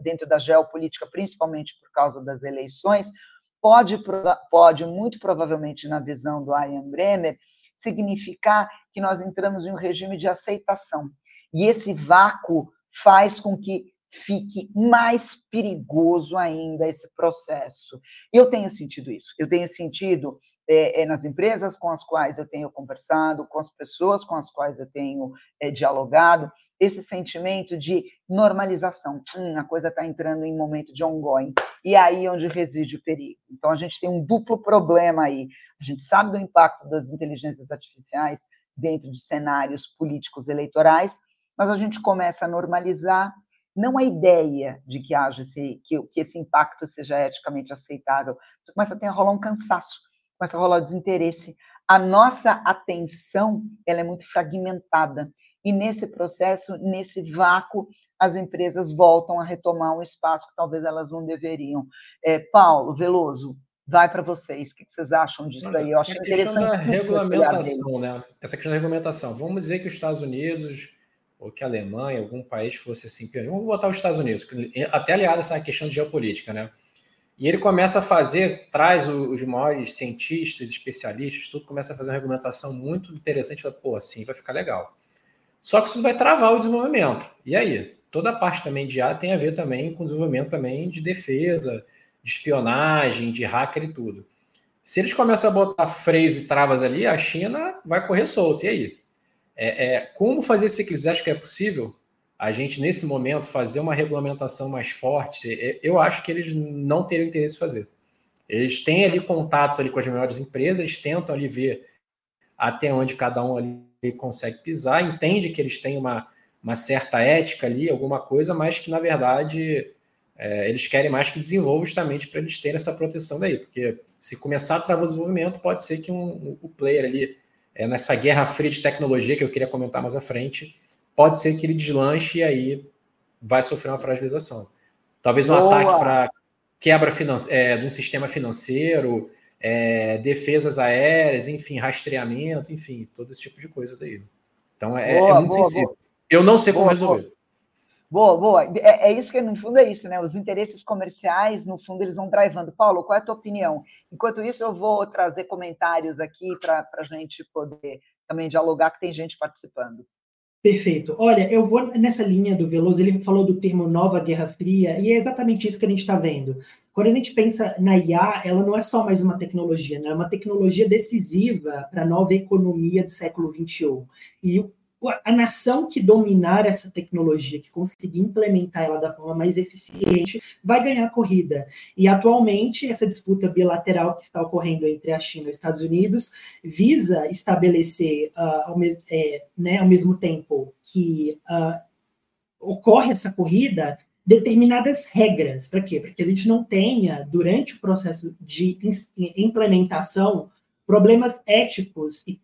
dentro da geopolítica, principalmente por causa das eleições, pode, pode muito provavelmente, na visão do Ian Bremer, significar que nós entramos em um regime de aceitação. E esse vácuo faz com que fique mais perigoso ainda esse processo. E eu tenho sentido isso. Eu tenho sentido é, é, nas empresas com as quais eu tenho conversado, com as pessoas com as quais eu tenho é, dialogado, esse sentimento de normalização. Hum, a coisa está entrando em momento de ongoing. E é aí onde reside o perigo. Então, a gente tem um duplo problema aí. A gente sabe do impacto das inteligências artificiais dentro de cenários políticos eleitorais, mas a gente começa a normalizar não a ideia de que haja esse, que, que esse impacto seja eticamente aceitável. Você começa a ter a rolar um cansaço começa a rolar desinteresse. A nossa atenção ela é muito fragmentada. E nesse processo, nesse vácuo, as empresas voltam a retomar um espaço que talvez elas não deveriam. É, Paulo, Veloso, vai para vocês. O que vocês acham disso aí? Eu acho interessante. Da regulamentação, né? Essa questão da regulamentação. Vamos dizer que os Estados Unidos ou que a Alemanha, algum país fosse assim, vamos botar os Estados Unidos, até aliado essa questão de geopolítica, né? E ele começa a fazer, traz os maiores cientistas, especialistas, tudo, começa a fazer uma regulamentação muito interessante. Fala, Pô, assim vai ficar legal. Só que isso vai travar o desenvolvimento. E aí? Toda a parte também de A tem a ver também com o desenvolvimento também de defesa, de espionagem, de hacker e tudo. Se eles começam a botar freios e travas ali, a China vai correr solta. E aí? É, é, como fazer que eles acham que é possível? a gente, nesse momento, fazer uma regulamentação mais forte, eu acho que eles não teriam interesse em fazer. Eles têm ali contatos ali com as maiores empresas, eles tentam ali ver até onde cada um ali consegue pisar, entende que eles têm uma, uma certa ética ali, alguma coisa, mas que, na verdade, é, eles querem mais que desenvolva justamente para eles terem essa proteção daí, porque se começar a travar o desenvolvimento, pode ser que um, o player ali, é, nessa guerra fria de tecnologia, que eu queria comentar mais à frente, pode ser que ele deslanche e aí vai sofrer uma fragilização. Talvez um Boa. ataque para quebra é, de um sistema financeiro, é, defesas aéreas, enfim, rastreamento, enfim, todo esse tipo de coisa daí. Então é, boa, é muito boa, sensível. Boa. Eu não sei como resolver. Boa, boa. É, é, isso que, no fundo, é isso, né? Os interesses comerciais, no fundo, eles vão drivando. Paulo, qual é a tua opinião? Enquanto isso, eu vou trazer comentários aqui para a gente poder também dialogar, que tem gente participando. Perfeito. Olha, eu vou nessa linha do Veloso, ele falou do termo nova Guerra Fria, e é exatamente isso que a gente está vendo. Quando a gente pensa na IA, ela não é só mais uma tecnologia, né? é uma tecnologia decisiva para a nova economia do século XXI. E a nação que dominar essa tecnologia, que conseguir implementar ela da forma mais eficiente, vai ganhar a corrida. E atualmente, essa disputa bilateral que está ocorrendo entre a China e os Estados Unidos visa estabelecer, uh, ao, mes é, né, ao mesmo tempo que uh, ocorre essa corrida, determinadas regras. Para quê? Para que a gente não tenha, durante o processo de implementação, problemas éticos e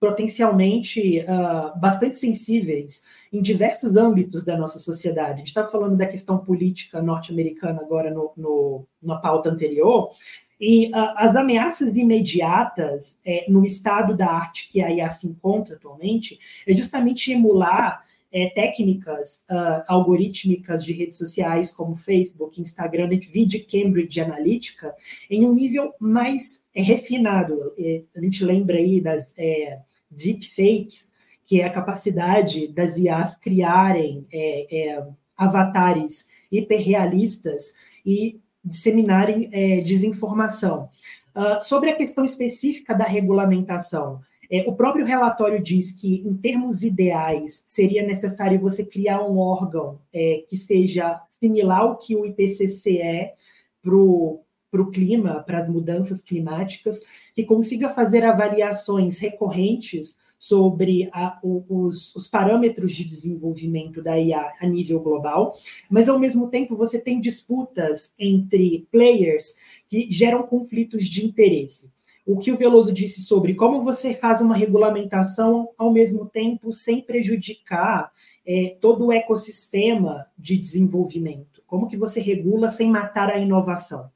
potencialmente uh, bastante sensíveis em diversos âmbitos da nossa sociedade. A gente está falando da questão política norte-americana agora no, no, na pauta anterior, E uh, as ameaças imediatas é, no estado da arte que a IA se encontra atualmente é justamente emular é, técnicas uh, algorítmicas de redes sociais como Facebook, Instagram, vídeo Cambridge Analytica em um nível mais é, refinado. É, a gente lembra aí das é, deepfakes, que é a capacidade das IAs criarem é, é, avatares hiperrealistas e disseminarem é, desinformação. Uh, sobre a questão específica da regulamentação, é, o próprio relatório diz que, em termos ideais, seria necessário você criar um órgão é, que seja similar ao que o IPCC é para o clima, para as mudanças climáticas, que consiga fazer avaliações recorrentes sobre a, os, os, parâmetros de desenvolvimento da IA a nível global, mas ao mesmo tempo você tem disputas entre players que geram conflitos de interesse o que o Veloso disse sobre como você faz uma regulamentação ao mesmo tempo sem prejudicar é, todo o ecossistema de desenvolvimento. Como que você regula sem matar a inovação?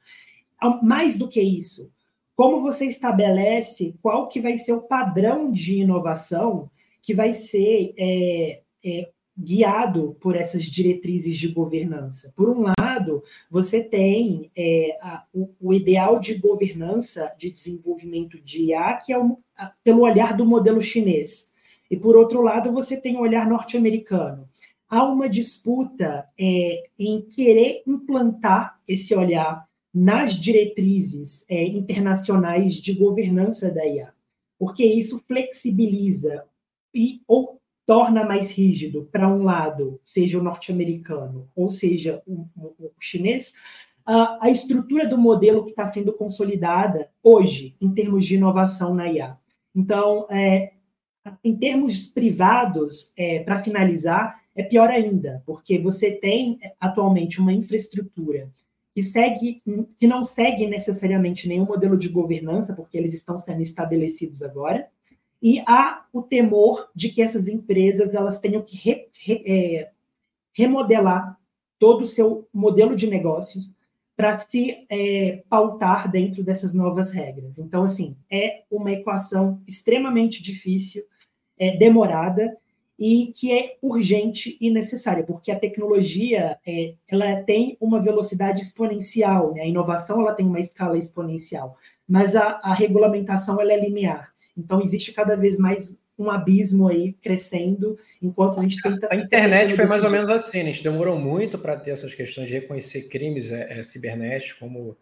Mais do que isso, como você estabelece qual que vai ser o padrão de inovação que vai ser é, é, guiado por essas diretrizes de governança. Por um lado, você tem é, a, o, o, ideal de governança de desenvolvimento de IA, que é o, a, pelo olhar do modelo chinês. E, por outro lado, você tem o olhar norte-americano. Há uma disputa é, em querer implantar esse olhar nas diretrizes é, internacionais de governança da IA, porque isso flexibiliza e ou torna mais rígido para um lado, seja o norte-americano ou seja o, o, o chinês, a, a, estrutura do modelo que está sendo consolidada hoje, em termos de inovação na IA. Então, é, em termos privados, é, para finalizar, é pior ainda, porque você tem atualmente uma infraestrutura que segue, que não segue necessariamente nenhum modelo de governança, porque eles estão sendo estabelecidos agora, e há o temor de que essas empresas elas tenham que re, re, é, remodelar todo o seu modelo de negócios para se é, pautar dentro dessas novas regras. Então, assim, é uma equação extremamente difícil, é, demorada e que é urgente e necessária, porque a tecnologia é, ela tem uma velocidade exponencial, né? a inovação ela tem uma escala exponencial, mas a, a regulamentação ela é linear. Então, existe cada vez mais um abismo aí crescendo, enquanto a gente tenta. A internet foi mais ou menos assim, né? a gente demorou muito para ter essas questões de reconhecer crimes é, é, cibernéticos, como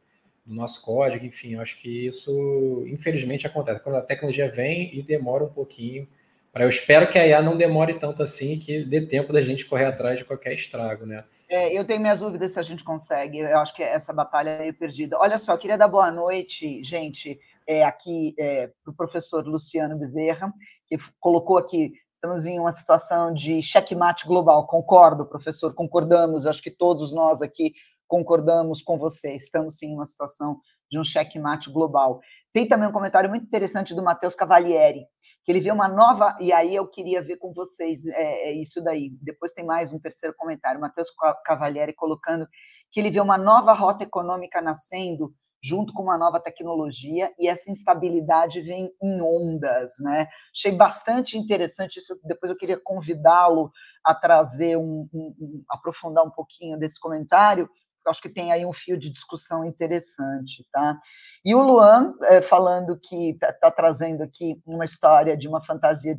o nosso código, enfim, acho que isso, infelizmente, acontece. Quando a tecnologia vem e demora um pouquinho. Para eu espero que a IA não demore tanto assim, que dê tempo da gente correr atrás de qualquer estrago, né? É, eu tenho minhas dúvidas se a gente consegue. Eu acho que essa batalha é meio perdida. Olha só, queria dar boa noite, gente é, aqui é, para o professor Luciano Bezerra, que colocou aqui, estamos em uma situação de checkmate global, concordo, professor, concordamos, acho que todos nós aqui concordamos com você, estamos sim em uma situação de um checkmate global. Tem também um comentário muito interessante do Matheus Cavalieri, que ele vê uma nova, e aí eu queria ver com vocês é, é isso daí. Depois tem mais um terceiro comentário, Matheus Cavalieri colocando que ele vê uma nova rota econômica nascendo junto com uma nova tecnologia, e essa instabilidade vem em ondas, né? Achei bastante interessante isso, depois eu queria convidá-lo a trazer um, um, um, aprofundar um pouquinho desse comentário, acho que tem aí um fio de discussão interessante, tá? E o Luan, é, falando que está tá trazendo aqui uma história de uma fantasia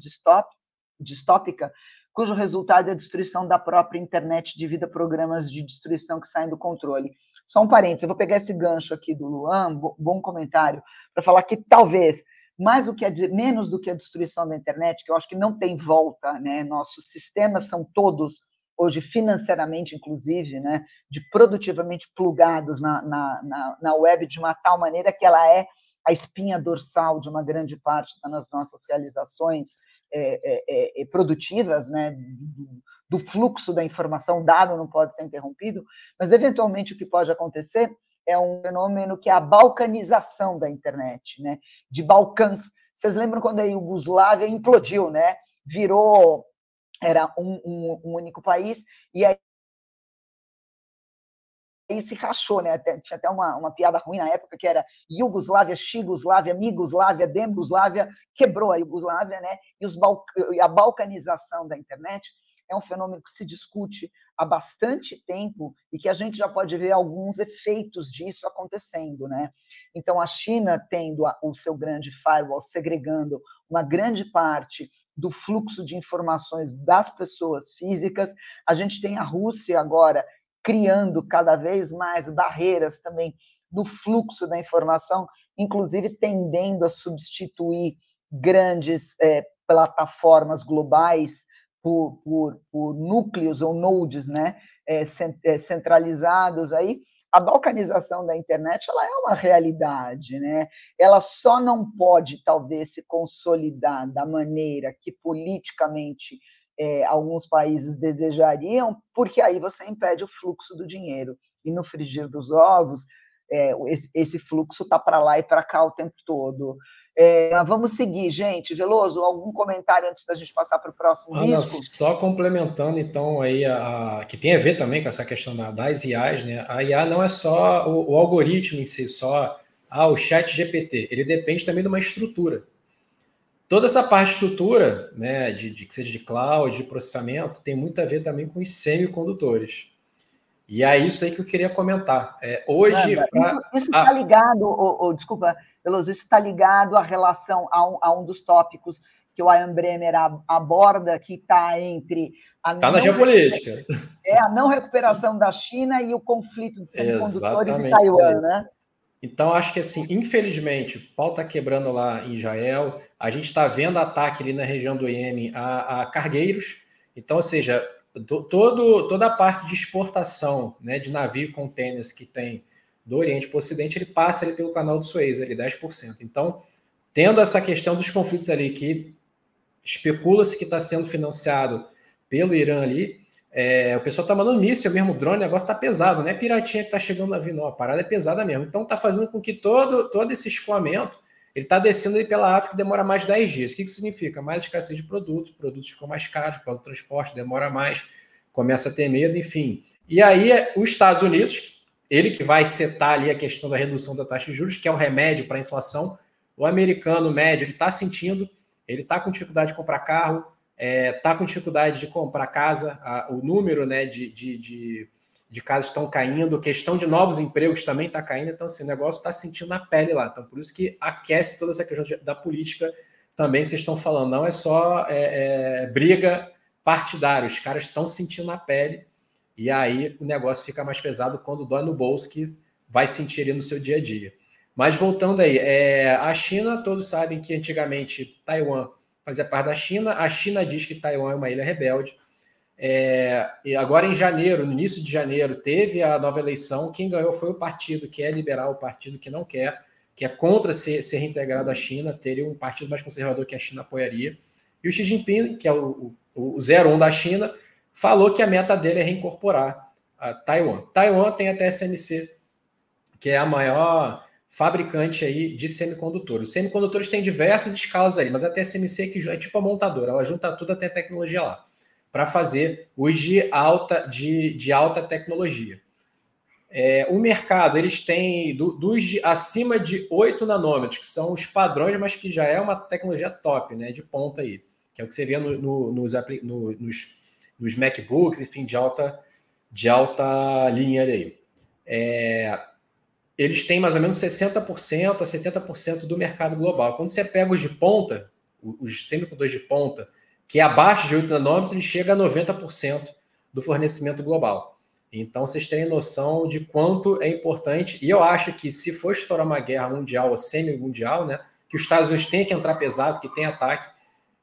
distópica, cujo resultado é a destruição da própria internet devido a programas de destruição que saem do controle. Só um parênteses, eu vou pegar esse gancho aqui do Luan, bom comentário, para falar que talvez mais do que a, menos do que a destruição da internet, que eu acho que não tem volta, né? Nossos sistemas são todos hoje financeiramente, inclusive, né, de produtivamente plugados na, na, na, na web de uma tal maneira que ela é a espinha dorsal de uma grande parte das nossas realizações é, é, é, produtivas, né, do, do fluxo da informação, o dado não pode ser interrompido, mas eventualmente o que pode acontecer é um fenômeno que é a balcanização da internet, né? De Balcãs. Vocês lembram quando a Iugoslávia implodiu, né? Virou era um, um, um único país e aí se rachou, né? Tinha até uma, uma piada ruim na época que era Iugoslávia, Chigoslávia, Migoslávia, Demgoslávia, quebrou a Iugoslávia, né? E, os e a balcanização da internet é um fenômeno que se discute há bastante tempo e que a gente já pode ver alguns efeitos disso acontecendo, né? Então, a China tendo o seu grande firewall segregando uma grande parte do fluxo de informações das pessoas físicas, a gente tem a Rússia agora criando cada vez mais barreiras também no fluxo da informação, inclusive tendendo a substituir grandes é, plataformas globais por, por, por, núcleos ou nodes né, é, centralizados aí, a balcanização da internet ela é uma realidade, né? Ela só não pode talvez se consolidar da maneira que politicamente é, alguns países desejariam, porque aí você impede o fluxo do dinheiro. E no frigir dos ovos, é, esse, esse, fluxo está para lá e para cá o tempo todo. É, vamos seguir, gente. Veloso, algum comentário antes da gente passar para o próximo Ana? Só complementando, então, aí, a, a, que tem a ver também com essa questão da, das IAs, né? A IA não é só o, o algoritmo em si, só ah, o chat GPT. Ele depende também de uma estrutura. Toda essa parte de estrutura, né, de, de que seja de cloud, de processamento, tem muito a ver também com os semicondutores. E é isso aí que eu queria comentar. É, hoje. pra... Isso está ligado, oh, oh, desculpa, Veloso, isso está ligado à relação a um, a um dos tópicos que o Ian Bremer aborda, que está entre a tá na geopolítica. É a não recuperação da China e o conflito de semicondutores em Taiwan, né? Então, acho que assim, infelizmente, o pau está quebrando lá em Israel. A gente está vendo ataque ali na região do Iêmen a, a cargueiros. Então, ou seja, todo, toda a parte de exportação né, de navio e contêineres que tem do Oriente para o Ocidente, ele passa ali pelo canal do Suez, ali 10%. Então, tendo essa questão dos conflitos ali, que especula-se que está sendo financiado pelo Irã ali, é, o pessoal está mandando míssil mesmo, drone, o negócio está pesado, não é piratinha que está chegando na navio, não, a parada é pesada mesmo. Então, está fazendo com que todo, todo esse escoamento ele está descendo aí pela África demora mais de 10 dias. O que, que significa? Mais escassez de produtos, produtos ficam mais caros, para o transporte demora mais, começa a ter medo, enfim. E aí, os Estados Unidos, ele que vai setar ali a questão da redução da taxa de juros, que é o remédio para a inflação, o americano médio, ele está sentindo, ele está com dificuldade de comprar carro, está é, tá com dificuldade de comprar casa, a, o número né, de, de, de de casos estão caindo, questão de novos empregos também está caindo, então assim, o negócio está sentindo na pele lá. Então, por isso que aquece toda essa questão de, da política também que vocês estão falando. Não é só é, é, briga partidária, os caras estão sentindo na pele, e aí o negócio fica mais pesado quando dói no bolso, que vai sentir no seu dia a dia. Mas voltando aí, é, a China, todos sabem que antigamente Taiwan fazia parte da China, a China diz que Taiwan é uma ilha rebelde, é, e agora em janeiro, no início de janeiro, teve a nova eleição. Quem ganhou foi o partido que é liberal, o partido que não quer, que é contra ser, ser reintegrado à China, teria um partido mais conservador que a China apoiaria. E o Xi Jinping, que é o, o, o 01 da China, falou que a meta dele é reincorporar a Taiwan. Taiwan tem a TSMC, que é a maior fabricante aí de semicondutores. Os semicondutores têm diversas escalas aí, mas a TSMC que é tipo a montadora, ela junta tudo até a tecnologia lá para fazer os de alta, de, de alta tecnologia. É, o mercado, eles têm do, dos de, acima de 8 nanômetros, que são os padrões, mas que já é uma tecnologia top, né, de ponta aí, que é o que você vê no, no, nos, no, nos, nos MacBooks, enfim, de alta, de alta linha aí. É, eles têm mais ou menos 60% a 70% do mercado global. Quando você pega os de ponta, os semicondutores de ponta, que é abaixo de 8 nanômetros, ele chega a 90% do fornecimento global. Então, vocês têm noção de quanto é importante. E eu acho que se for estourar uma guerra mundial ou semi-mundial, né, que os Estados Unidos têm que entrar pesado, que tem ataque,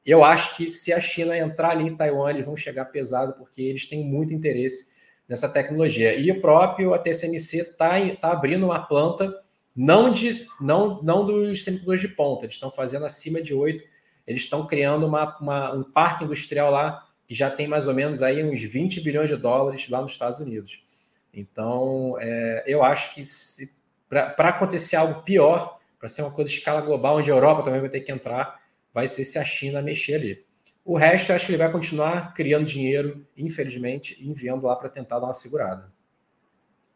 eu acho que se a China entrar ali em Taiwan, eles vão chegar pesado, porque eles têm muito interesse nessa tecnologia. E o próprio a TSMC está tá abrindo uma planta, não, de, não, não dos semicondutores de ponta, eles estão fazendo acima de 8 eles estão criando uma, uma, um parque industrial lá que já tem mais ou menos aí uns 20 bilhões de dólares lá nos Estados Unidos. Então, é, eu acho que para acontecer algo pior, para ser uma coisa de escala global, onde a Europa também vai ter que entrar, vai ser se a China mexer ali. O resto, eu acho que ele vai continuar criando dinheiro, infelizmente, enviando lá para tentar dar uma segurada.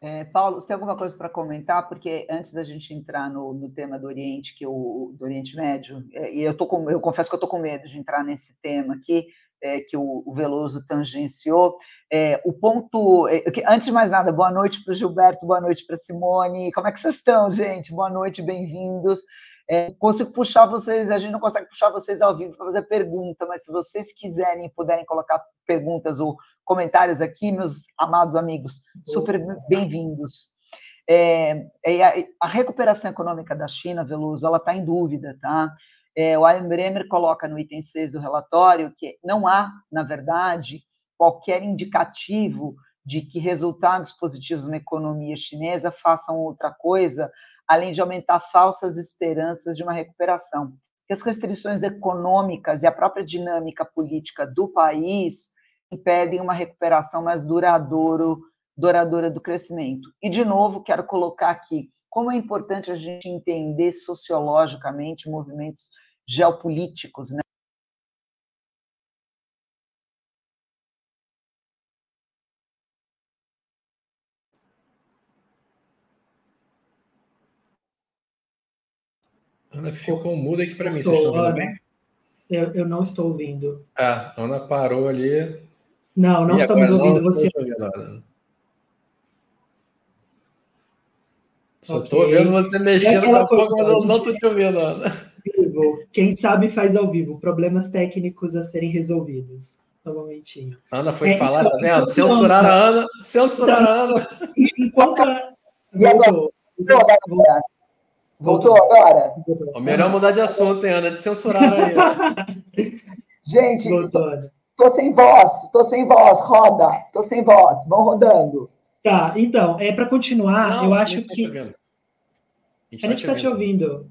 É, Paulo, você tem alguma coisa para comentar? Porque antes da gente entrar no, no tema do Oriente, que o do Oriente Médio, é, e eu tô com, eu confesso que eu estou com medo de entrar nesse tema aqui, é, que o, o, Veloso tangenciou. É, o ponto. É, antes de mais nada, boa noite para o Gilberto, boa noite para Simone. Como é que vocês estão, gente? Boa noite, bem-vindos. É, consigo puxar vocês, a gente não consegue puxar vocês ao vivo para fazer pergunta, mas se vocês quiserem e puderem colocar perguntas ou comentários aqui, meus amados amigos, super bem-vindos. É, é, a, recuperação econômica da China, Veloso, ela está em dúvida, tá? É, o Ian Bremer coloca no item 6 do relatório que não há, na verdade, qualquer indicativo de que resultados positivos na economia chinesa façam outra coisa além de aumentar falsas esperanças de uma recuperação. Que as restrições econômicas e a própria dinâmica política do país impedem uma recuperação mais duradouro, duradoura do crescimento. E, de novo, quero colocar aqui como é importante a gente entender sociologicamente movimentos geopolíticos, né? Ana ficou muda aqui para mim. Vocês estão ouvindo bem? Eu, eu não estou ouvindo. Ah, Ana parou ali. Não, não e estamos ouvindo não você. Só estou okay. vendo você mexendo na boca, mas eu não estou te ouvindo, Ana. Quem sabe faz ao vivo. Problemas técnicos a serem resolvidos. Só um momentinho. Ana foi é, falar, então, tá vendo? Censuraram a Ana. Censuraram a Ana. Enquanto a... Voltou. Voltou. Voltou agora? O melhor mudar de assunto, hein, Ana? De censurar aí. Gente, tô, tô, sem voz, tô sem voz, roda, tô sem voz, vão rodando. Tá, então, é para continuar, não, eu acho tá que. A gente, a gente tá te ouvindo.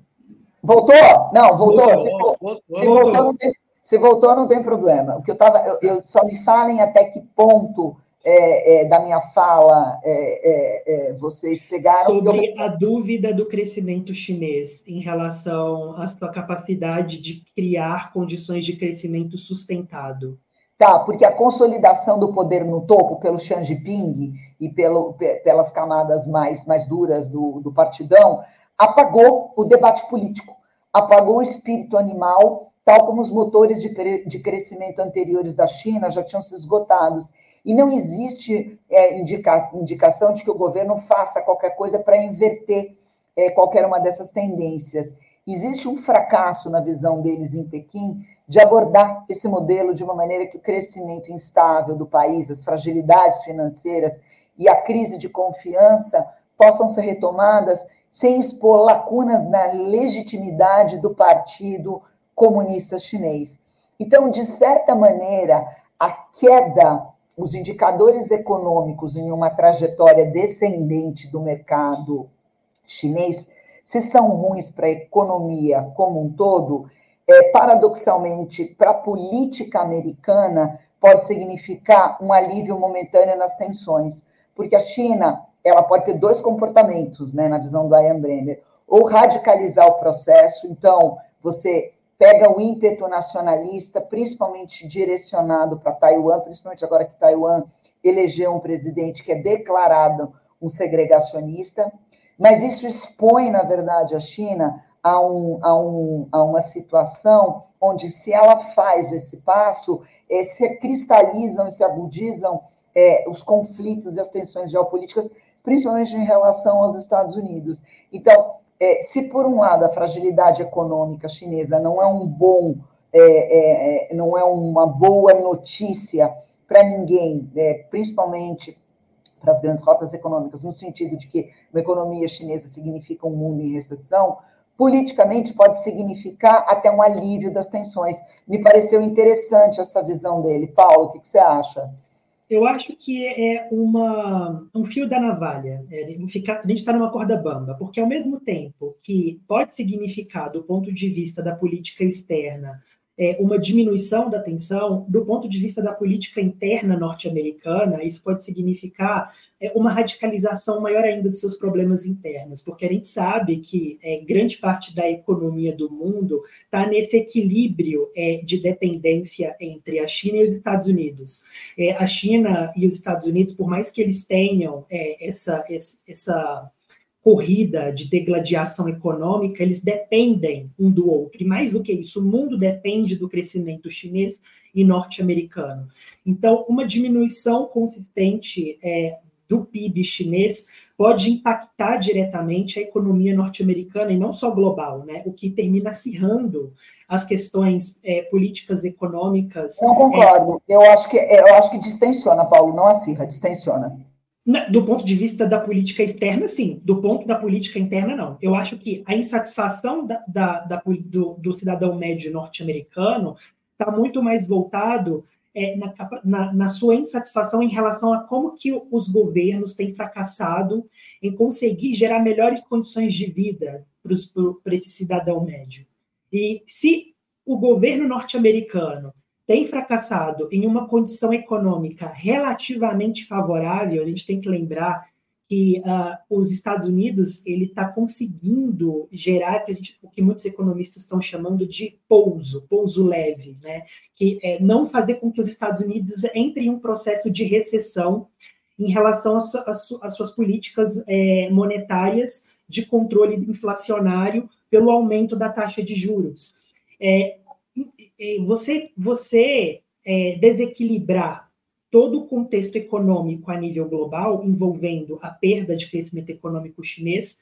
Voltou? Não, voltou. voltou, se, voltou, se, voltou. voltou não tem, se voltou, não tem problema. O que eu tava. Eu, eu só me falem até que ponto é, é, da minha fala é, é, é vocês pegaram. Sobre eu... a dúvida do crescimento chinês em relação à sua capacidade de criar condições de crescimento sustentado. Tá, porque a consolidação do poder no topo pelo Xi Jinping e pelo, pelas camadas mais, mais duras do, do partidão apagou o debate político, apagou o espírito animal, tal como os motores de, de crescimento anteriores da China já tinham se esgotados e não existe é, indica, indicação de que o governo faça qualquer coisa para inverter é, qualquer uma dessas tendências. Existe um fracasso na visão deles em Pequim de abordar esse modelo de uma maneira que o crescimento instável do país, as fragilidades financeiras e a crise de confiança possam ser retomadas sem expor lacunas na legitimidade do Partido Comunista Chinês. Então, de certa maneira, a queda os indicadores econômicos em uma trajetória descendente do mercado chinês, se são ruins para a economia como um todo, é, paradoxalmente, para a política americana, pode significar um alívio momentâneo nas tensões, porque a China ela pode ter dois comportamentos, né, na visão do Ian Brenner, ou radicalizar o processo, então você pega o ímpeto nacionalista, principalmente direcionado para Taiwan, principalmente agora que Taiwan elegeu um presidente que é declarado um segregacionista, mas isso expõe, na verdade, a China a, um, a, um, a uma situação onde, se ela faz esse passo, é, se cristalizam e se agudizam é, os conflitos e as tensões geopolíticas, principalmente em relação aos Estados Unidos. Então, é, se por um lado a fragilidade econômica chinesa não é um bom, é, é, é não é uma boa notícia para ninguém, é, principalmente para as grandes rotas econômicas, no sentido de que uma economia chinesa significa um mundo em recessão, politicamente pode significar até um alívio das tensões. Me pareceu interessante essa visão dele. Paulo, o que, que você acha? Eu acho que é uma, um fio da navalha. É, ficar, a gente está numa corda bamba, porque ao mesmo tempo que pode significar, do ponto de vista da política externa, é, uma diminuição da tensão, do ponto de vista da política interna norte-americana, isso pode significar é, uma radicalização maior ainda dos seus problemas internos, porque a gente sabe que é, grande parte da economia do mundo está nesse equilíbrio é, de dependência entre a China e os Estados Unidos. É, a China e os Estados Unidos, por mais que eles tenham é, essa, essa corrida de degladiação econômica, eles dependem um do outro. E mais do que isso, o mundo depende do crescimento chinês e norte-americano. Então, uma diminuição consistente é, do PIB chinês pode impactar diretamente a economia norte-americana e não só global, né? O que termina acirrando as questões é, políticas econômicas. Não concordo. É... Eu acho que eu acho que distensiona, Paulo, não acirra, distensiona. Do ponto de vista da política externa, sim. Do ponto da política interna, não. Eu acho que a insatisfação da, da, da do, do, cidadão médio norte-americano está muito mais voltado é, na, na, na, sua insatisfação em relação a como que os governos têm fracassado em conseguir gerar melhores condições de vida para esse cidadão médio. E se o governo norte-americano tem fracassado em uma condição econômica relativamente favorável, a gente tem que lembrar que uh, os Estados Unidos ele está conseguindo gerar que gente, o que muitos economistas estão chamando de pouso, pouso leve, né? que é não fazer com que os Estados Unidos entrem em um processo de recessão em relação às suas políticas é, monetárias de controle inflacionário pelo aumento da taxa de juros. É, você, você é, desequilibrar todo o contexto econômico a nível global, envolvendo a perda de crescimento econômico chinês,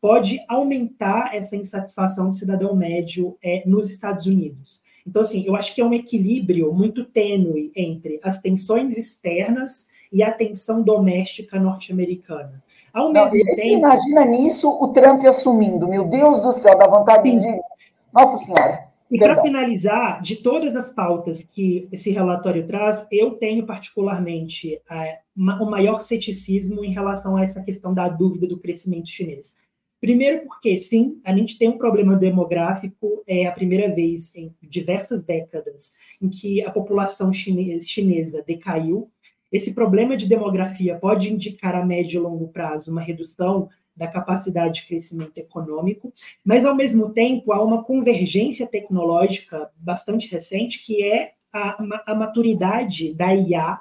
pode aumentar essa insatisfação do cidadão médio é, nos Estados Unidos. Então, assim, eu acho que é um equilíbrio muito tênue entre as tensões externas e a tensão doméstica norte-americana. Ao mesmo Não, tempo. imagina nisso o Trump assumindo, meu Deus do céu, dá vontade Sim. de. Nossa Senhora. E para finalizar, de todas as pautas que esse relatório traz, eu tenho particularmente é, o maior ceticismo em relação a essa questão da dúvida do crescimento chinês. Primeiro, porque, sim, a gente tem um problema demográfico, é a primeira vez em diversas décadas em que a população chinesa decaiu. Esse problema de demografia pode indicar a médio e longo prazo uma redução da capacidade de crescimento econômico, mas, ao mesmo tempo, há uma convergência tecnológica bastante recente, que é a, a maturidade da IA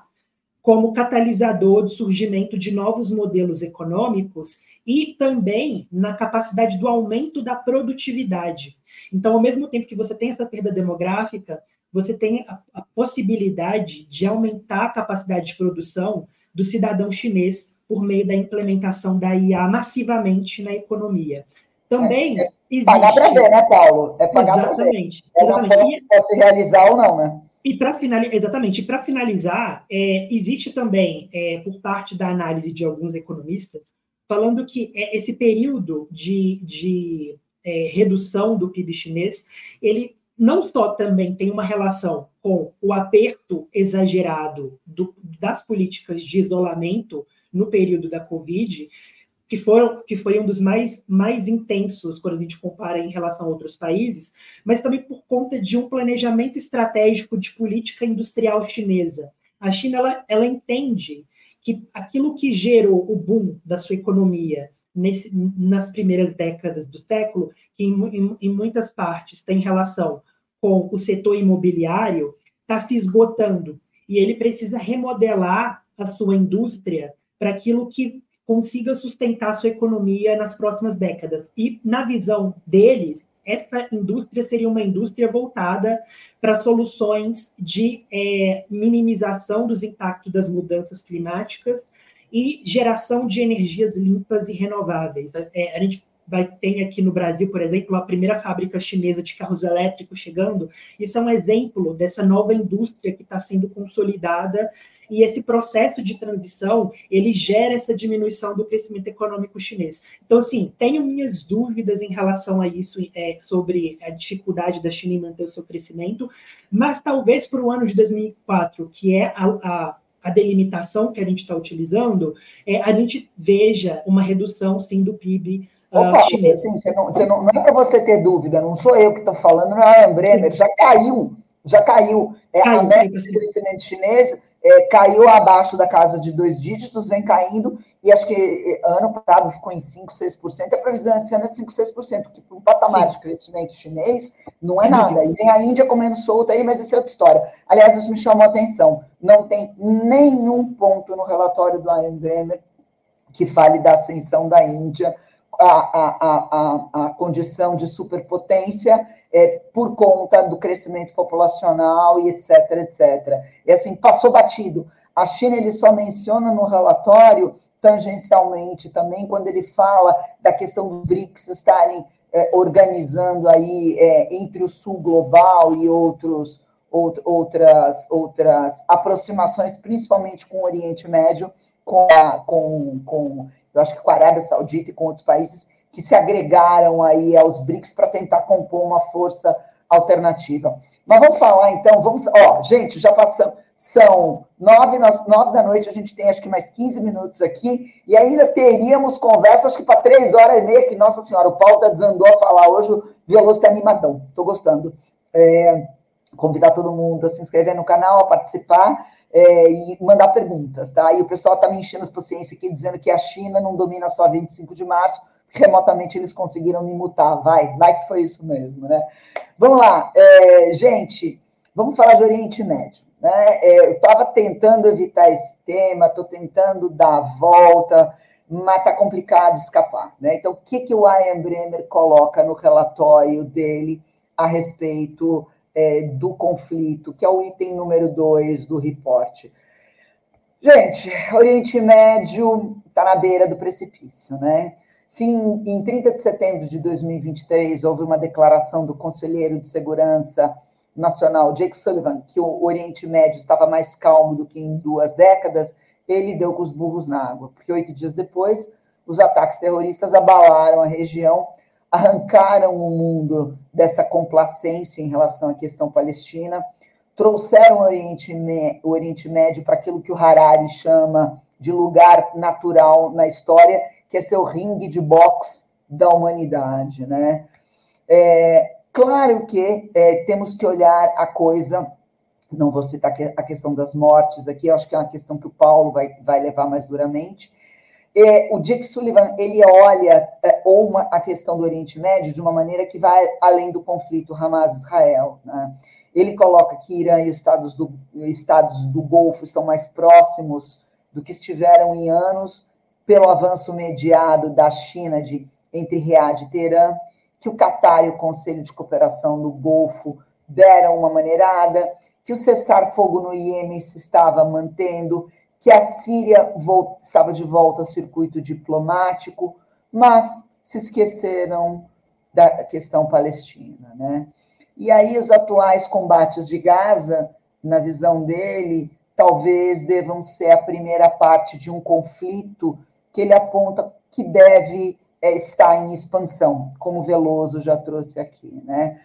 como catalisador do surgimento de novos modelos econômicos e também na capacidade do aumento da produtividade. Então, ao mesmo tempo que você tem essa perda demográfica, você tem a, a possibilidade de aumentar a capacidade de produção do cidadão chinês por meio da implementação da IA massivamente na economia. Também é, é existe... Pagar para ver, né, Paulo? É pagar exatamente. Ver. Exatamente. Pode se realizar ou não, né? E para finalizar, exatamente, para finalizar, é, existe também, é, por parte da análise de alguns economistas, falando que é, esse período de, de é, redução do PIB chinês, ele não só também tem uma relação com o aperto exagerado do, das políticas de isolamento no período da Covid, que, foram, que foi um dos mais, mais intensos quando a gente compara em relação a outros países, mas também por conta de um planejamento estratégico de política industrial chinesa. A China ela, ela entende que aquilo que gerou o boom da sua economia nesse, nas primeiras décadas do século, que em, em, em muitas partes tem relação com o setor imobiliário, está se esgotando. E ele precisa remodelar a sua indústria para aquilo que consiga sustentar sua economia nas próximas décadas. E, na visão deles, essa indústria seria uma indústria voltada para soluções de é, minimização dos impactos das mudanças climáticas e geração de energias limpas e renováveis. É, a gente vai ter aqui no Brasil, por exemplo, a primeira fábrica chinesa de carros elétricos chegando. Isso é um exemplo dessa nova indústria que está sendo consolidada e esse processo de transição ele gera essa diminuição do crescimento econômico chinês. Então, assim, tenho minhas dúvidas em relação a isso, é, sobre a dificuldade da China em manter o seu crescimento, mas talvez para o ano de 2004, que é a, a a delimitação que a gente está utilizando, é, a gente veja uma redução, sim, do PIB Opa, uh, assim, você não, você não, não é para você ter dúvida, não sou eu que estou falando, não é a Bremer, já caiu, já caiu. É, caiu a meta de crescimento chinês é, caiu abaixo da casa de dois dígitos, vem caindo, e acho que é, ano passado ficou em 5%, 6%, a previsão esse ano é 5%, 6%, que para um patamar Sim. de crescimento chinês não é nada. E vem a Índia comendo solta aí, mas isso é outra história. Aliás, isso me chamou a atenção. Não tem nenhum ponto no relatório do Ian Bremer que fale da ascensão da Índia a, a, a, a condição de superpotência é, por conta do crescimento populacional e etc, etc. E assim, passou batido. A China ele só menciona no relatório tangencialmente também quando ele fala da questão dos BRICS estarem é, organizando aí é, entre o sul global e outros outras outras aproximações, principalmente com o Oriente Médio, com, a, com, com eu acho que com a Arábia Saudita e com outros países que se agregaram aí aos BRICS para tentar compor uma força alternativa. Mas vamos falar então, vamos, ó, gente, já passamos, são nove, nove da noite, a gente tem acho que mais 15 minutos aqui, e ainda teríamos conversa, acho que para três horas e meia, que, nossa senhora, o Paulo tá desandou a falar hoje, o Veloso está animadão, estou gostando. É, convidar todo mundo a se inscrever no canal, a participar, é, e mandar perguntas, tá? E o pessoal está me enchendo as paciências aqui, dizendo que a China não domina só 25 de março, remotamente eles conseguiram me mutar. Vai, vai que foi isso mesmo, né? Vamos lá, é, gente, vamos falar de Oriente Médio. Né? É, eu estava tentando evitar esse tema, estou tentando dar a volta, mas está complicado escapar. Né? Então, o que, que o Ian Bremer coloca no relatório dele a respeito é, do conflito, que é o item número dois do reporte. Gente, Oriente Médio está na beira do precipício, né? Sim, em 30 de setembro de 2023, houve uma declaração do Conselheiro de Segurança Nacional, Jake Sullivan, que o Oriente Médio estava mais calmo do que em duas décadas, ele deu com os burros na água, porque oito dias depois, os ataques terroristas abalaram a região arrancaram o mundo dessa complacência em relação à questão palestina, trouxeram o Oriente, o Oriente Médio para aquilo que o Harari chama de lugar natural na história, que é seu ringue de boxe da humanidade, né? É, claro que é, temos que olhar a coisa, não vou citar a questão das mortes aqui, acho que é uma questão que o Paulo vai, vai levar mais duramente, é, o Dick Sullivan ele olha é, ou uma, a questão do Oriente Médio de uma maneira que vai além do conflito Hamas-Israel. Né? Ele coloca que Irã e os estados do, estados do Golfo estão mais próximos do que estiveram em anos pelo avanço mediado da China de, entre Riad e Teherã, que o Catar e o Conselho de Cooperação no Golfo deram uma maneirada, que o cessar-fogo no Iêmen se estava mantendo, que a Síria estava de volta ao circuito diplomático, mas se esqueceram da questão palestina. Né? E aí os atuais combates de Gaza, na visão dele, talvez devam ser a primeira parte de um conflito que ele aponta que deve é, estar em expansão, como Veloso já trouxe aqui. Né?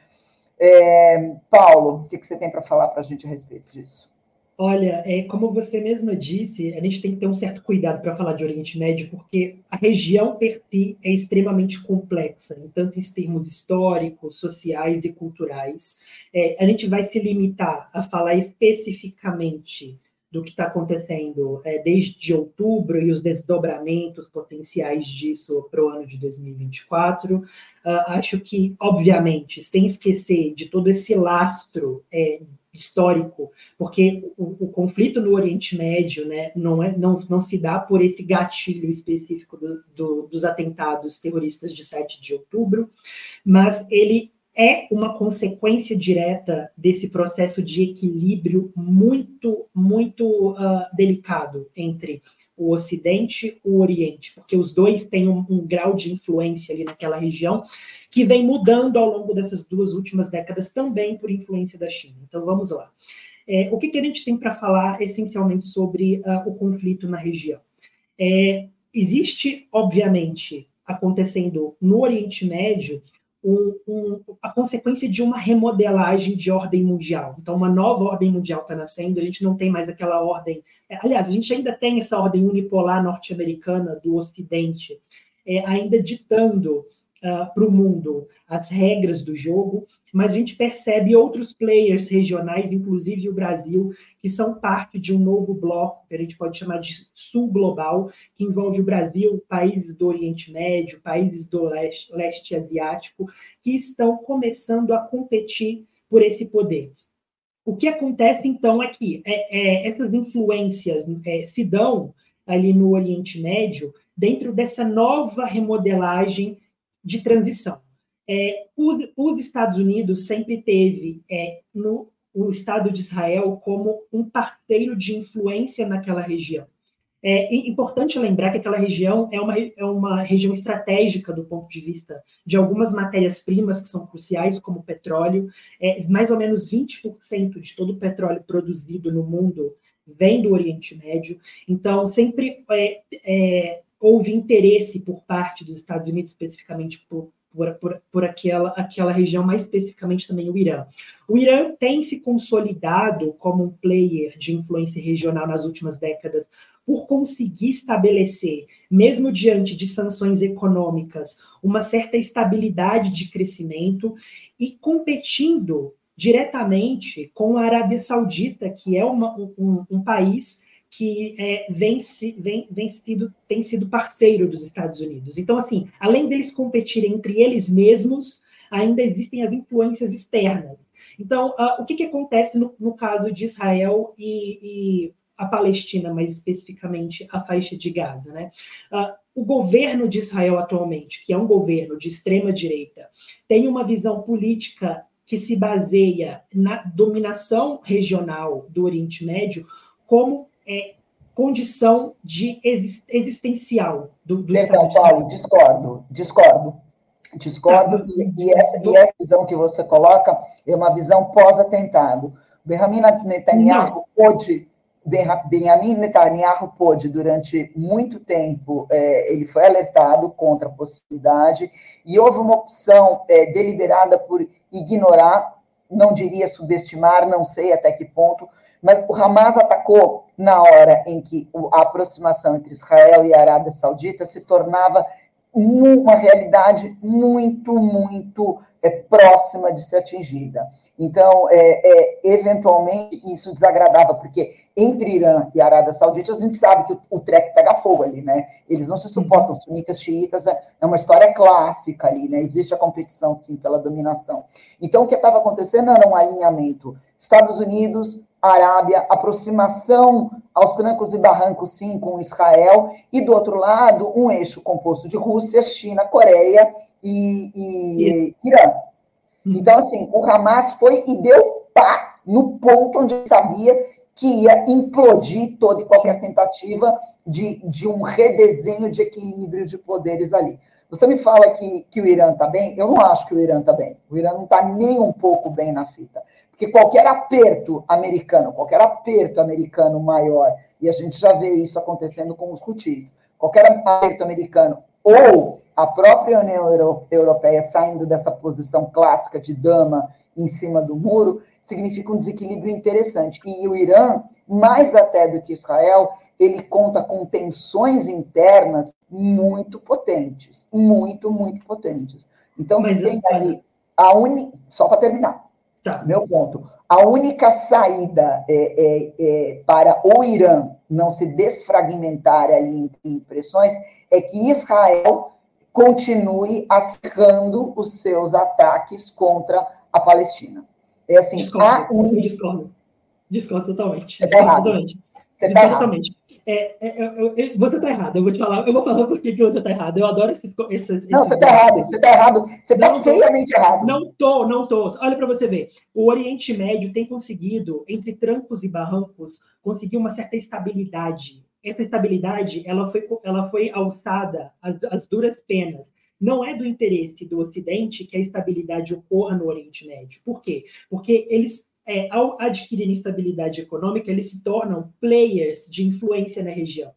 É, Paulo, o que, que você tem para falar para a gente a respeito disso? Olha, é, como você mesma disse, a gente tem que ter um certo cuidado para falar de Oriente Médio, porque a região per si é extremamente complexa, tanto em termos históricos, sociais e culturais. É, a gente vai se limitar a falar especificamente do que está acontecendo é, desde outubro e os desdobramentos potenciais disso para o ano de 2024. Uh, ah, acho que, obviamente, sem esquecer de todo esse lastro é, histórico, porque o, o, conflito no Oriente Médio né, não, é, não, não se dá por esse gatilho específico do, do, dos atentados terroristas de 7 de outubro, mas ele é uma consequência direta desse processo de equilíbrio muito, muito uh, delicado entre o Ocidente e o Oriente, porque os dois têm um, um, grau de influência ali naquela região que vem mudando ao longo dessas duas últimas décadas também por influência da China. Então vamos lá. É, o que, que, a gente tem para falar essencialmente sobre uh, o conflito na região? É, existe, obviamente, acontecendo no Oriente Médio um, um, a consequência de uma remodelagem de ordem mundial. Então, uma nova ordem mundial está nascendo, a gente não tem mais aquela ordem. É, aliás, a gente ainda tem essa ordem unipolar norte-americana do Ocidente, é, ainda ditando uh, ah, para o mundo as regras do jogo, mas a gente percebe outros players regionais, inclusive o Brasil, que são parte de um novo bloco, que a gente pode chamar de sul global, que envolve o Brasil, países do Oriente Médio, países do leste, leste asiático, que estão começando a competir por esse poder. O que acontece, então, é que é, é, essas influências é, se dão ali no Oriente Médio dentro dessa nova remodelagem de transição. É, os, os, Estados Unidos sempre teve é, no, o Estado de Israel como um parceiro de influência naquela região. É importante lembrar que aquela região é uma, é uma região estratégica do ponto de vista de algumas matérias-primas que são cruciais, como petróleo. É, mais ou menos 20% de todo o petróleo produzido no mundo vem do Oriente Médio. Então, sempre é, é, houve interesse por parte dos Estados Unidos, especificamente por, por, por, por, aquela, aquela região, mais especificamente também o Irã. O Irã tem se consolidado como um player de influência regional nas últimas décadas por conseguir estabelecer, mesmo diante de sanções econômicas, uma certa estabilidade de crescimento e competindo diretamente com a Arábia Saudita, que é uma, um, um país que é, vem, vem, vem sido, tem sido parceiro dos Estados Unidos. Então, assim, além deles competirem entre eles mesmos, ainda existem as influências externas. Então, uh, o que, que acontece no, no, caso de Israel e, e, a Palestina, mais especificamente a faixa de Gaza? Né? Uh, o governo de Israel atualmente, que é um governo de extrema direita, tem uma visão política que se baseia na dominação regional do Oriente Médio como é, condição de existencial do, do Estado. Paulo, discordo, discordo. Discordo, tá, e, e, essa, e essa visão que você coloca é uma visão pós-atentado. Benjamin Netanyahu pôde Benjamin Netanyahu pôde, durante muito tempo, é, ele foi alertado contra a possibilidade, e houve uma opção é, deliberada por ignorar, não diria subestimar, não sei até que ponto, mas o Hamas atacou na hora em que a aproximação entre Israel e a Arábia Saudita se tornava uma realidade muito, muito é, próxima de ser atingida. Então, é, é, eventualmente, isso desagradava, porque entre Irã e Arábia Saudita, a gente sabe que o, o treco pega fogo ali, né? Eles não se suportam, sunitas, xiitas, é, é uma história clássica ali, né? Existe a competição, sim, pela dominação. Então, o que estava acontecendo era um alinhamento Estados Unidos, Arábia, aproximação aos trancos e barrancos, sim, com Israel, e do outro lado, um eixo composto de Rússia, China, Coreia e, e Irã. Hum. Então, assim, o Hamas foi e deu pá no ponto onde sabia que ia implodir toda e qualquer tentativa de, de um redesenho de equilíbrio de poderes ali. Você me fala que, que o Irã está bem? Eu não acho que o Irã está bem. O Irã não está nem um pouco bem na fita. Porque qualquer aperto americano, qualquer aperto americano maior, e a gente já vê isso acontecendo com os Houthis, qualquer aperto americano, ou a própria União Europeia saindo dessa posição clássica de dama em cima do muro, significa um desequilíbrio interessante. E o Irã, mais até do que Israel, ele conta com tensões internas muito potentes, muito, muito potentes. Então, Mas você tem ali a uni... Só para terminar. Tá. Meu ponto. A única saída é, é, é, para o Irã não se desfragmentar ali em impressões é que Israel continue acirrando os seus ataques contra a Palestina. É assim, discordo, un... discordo. Discordo totalmente. Você está errado. Totalmente. Você está errado. É, é, é, você está errado, eu vou te falar, eu vou falar por que, você está errado. Eu adoro esse. esse, esse não, você está errado, você está errado, você está feiamente errado. Não tô, não tô. Olha para você ver. O Oriente Médio tem conseguido, entre trancos e barrancos, conseguir uma certa estabilidade. Essa estabilidade ela foi, ela foi alçada às, às duras penas não é do interesse do Ocidente que a estabilidade ocorra no Oriente Médio. Por quê? Porque eles é, ao adquirirem estabilidade econômica, eles se tornam players de influência na região.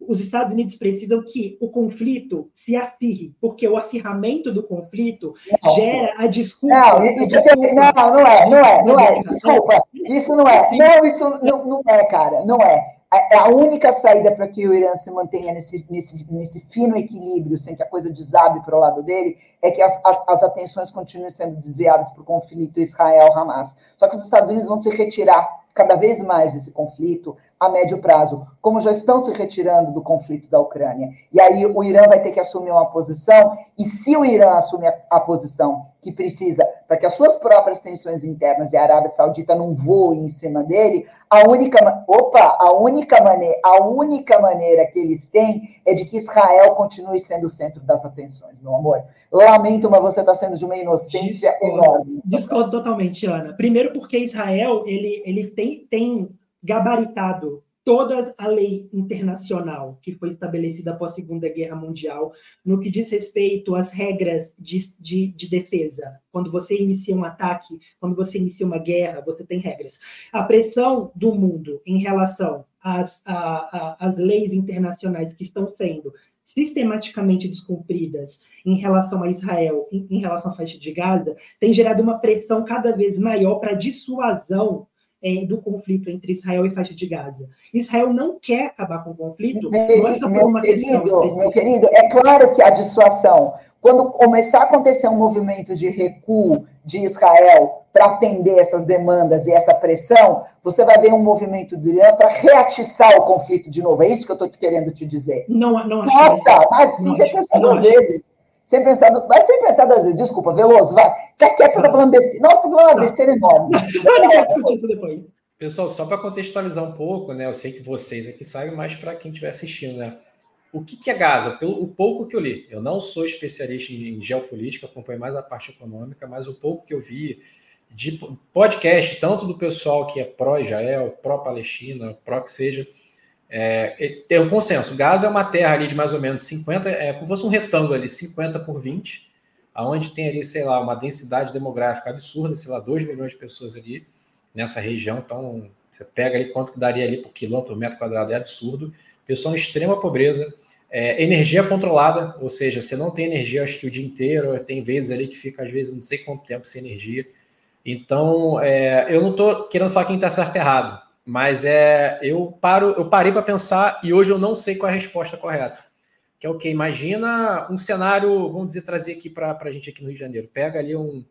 Os Estados Unidos precisam que o conflito se acirre, porque o acirramento do conflito não. gera a desculpa. Não, isso é desculpa, não, não é, não é, não é. Desculpa, isso não é. Não, isso não, não é, cara, não é. É a única saída para que o Irã se mantenha nesse, nesse, nesse fino equilíbrio, sem que a coisa desabe para o lado dele, é que as, as atenções continuem sendo desviadas para o conflito Israel-Hamas. Só que os Estados Unidos vão se retirar cada vez mais desse conflito a médio prazo, como já estão se retirando do conflito da Ucrânia. E aí o Irã vai ter que assumir uma posição, e se o Irã assumir a, posição que precisa para que as suas próprias tensões internas e a Arábia Saudita não voem em cima dele, a única opa, a única maneira, a única maneira que eles têm é de que Israel continue sendo o centro das atenções, meu amor. Lamento, mas você está sendo de uma inocência discordo, enorme. Discordo totalmente, Ana. Primeiro porque Israel ele, ele tem, tem gabaritado toda a lei internacional que foi estabelecida após a Segunda Guerra Mundial no que diz respeito às regras de, de, de, defesa. Quando você inicia um ataque, quando você inicia uma guerra, você tem regras. A pressão do mundo em relação às, a, a, às leis internacionais que estão sendo sistematicamente descumpridas em relação a Israel, em, em relação à faixa de Gaza, tem gerado uma pressão cada vez maior para dissuasão é, do conflito entre Israel e faixa de Gaza. Israel não quer acabar com o conflito, não é só por uma querido, questão específica. Meu querido, é claro que a dissuasão, quando começar a acontecer um movimento de recuo de Israel para atender essas demandas e essa pressão, você vai ver um movimento do Irã para reatiçar o conflito de novo. É isso que eu estou querendo te dizer. Não, não acho Nossa, mas sim, você duas vezes. Sem pensar, vai sem pensar duas vezes. Desculpa, Veloso, vai. Fica quieto, você está falando besteira. Nossa, falando uma besteira enorme. Não discutir isso depois. Pessoal, só para contextualizar um pouco, né? Eu sei que vocês aqui sabem, mas para quem estiver assistindo, né? O que, que é Gaza? Pelo o pouco que eu li, eu não sou especialista em geopolítica, acompanho mais a parte econômica, mas o pouco que eu vi de podcast, tanto do pessoal que é pró-Israel, pró-Palestina, pró que seja, é, tem um consenso. Gaza é uma terra ali de mais ou menos 50, é como se fosse um retângulo ali, 50 por 20, aonde tem ali, sei lá, uma densidade demográfica absurda, sei lá, 2 milhões de pessoas ali nessa região. Então, você pega ali quanto que daria ali por quilômetro, por metro quadrado, é absurdo. Pessoal em extrema pobreza. É, energia controlada, ou seja, você não tem energia acho que o dia inteiro, tem vezes ali que fica, às vezes, não sei quanto tempo sem energia. Então, é, eu não estou querendo falar quem está certo e errado, mas é, eu paro, eu parei para pensar e hoje eu não sei qual é a resposta correta. Que é o que? Imagina um cenário, vamos dizer, trazer aqui para a gente aqui no Rio de Janeiro. Pega ali um,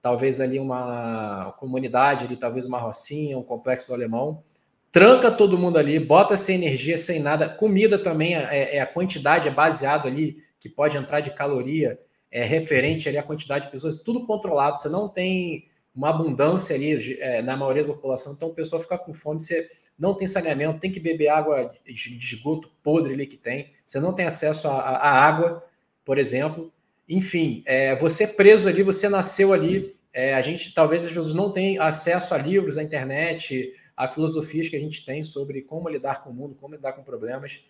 talvez ali uma comunidade, ali, talvez uma rocinha, um complexo do alemão, tranca todo mundo ali, bota sem energia, sem nada. Comida também, é, é a quantidade é baseado ali, que pode entrar de caloria, é referente ali à quantidade de pessoas, tudo controlado. Você não tem uma abundância ali é, na maioria da população, então o pessoal fica com fome, você não tem saneamento, tem que beber água de esgoto podre ali que tem, você não tem acesso à água, por exemplo. Enfim, é, você preso ali, você nasceu ali, é, a gente talvez as pessoas não tenham acesso a livros, à internet, a filosofias que a gente tem sobre como lidar com o mundo, como lidar com problemas.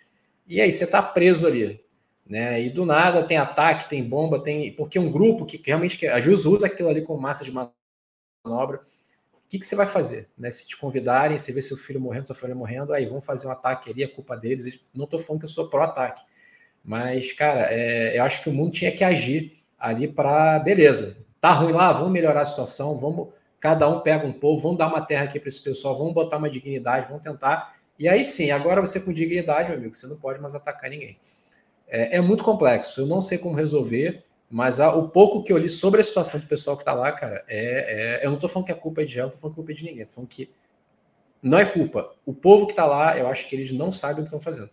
E aí você está preso ali. Né? E do nada tem ataque, tem bomba, tem. Porque um grupo que realmente. A Jus usa aquilo ali como massa de manobra. O que, que você vai fazer? Né? Se te convidarem, você vê seu filho morrendo, sua filha morrendo, aí vão fazer um ataque ali, é culpa deles. Não estou falando que eu sou pró-ataque. Mas, cara, é, eu acho que o mundo tinha que agir ali para. Beleza, tá ruim lá, vamos melhorar a situação, vamos. Cada um pega um povo, vamos dar uma terra aqui para esse pessoal, vamos botar uma dignidade, vamos tentar. E aí sim, agora você com dignidade, meu amigo, você não pode mais atacar ninguém. É, é muito complexo, eu não sei como resolver. Mas a, o pouco que eu li sobre a situação do pessoal que está lá, cara, é, é, eu não estou falando que a culpa é de ela, não tô falando que a culpa é de ninguém. Estou falando que não é culpa. O povo que está lá, eu acho que eles não sabem o que estão fazendo.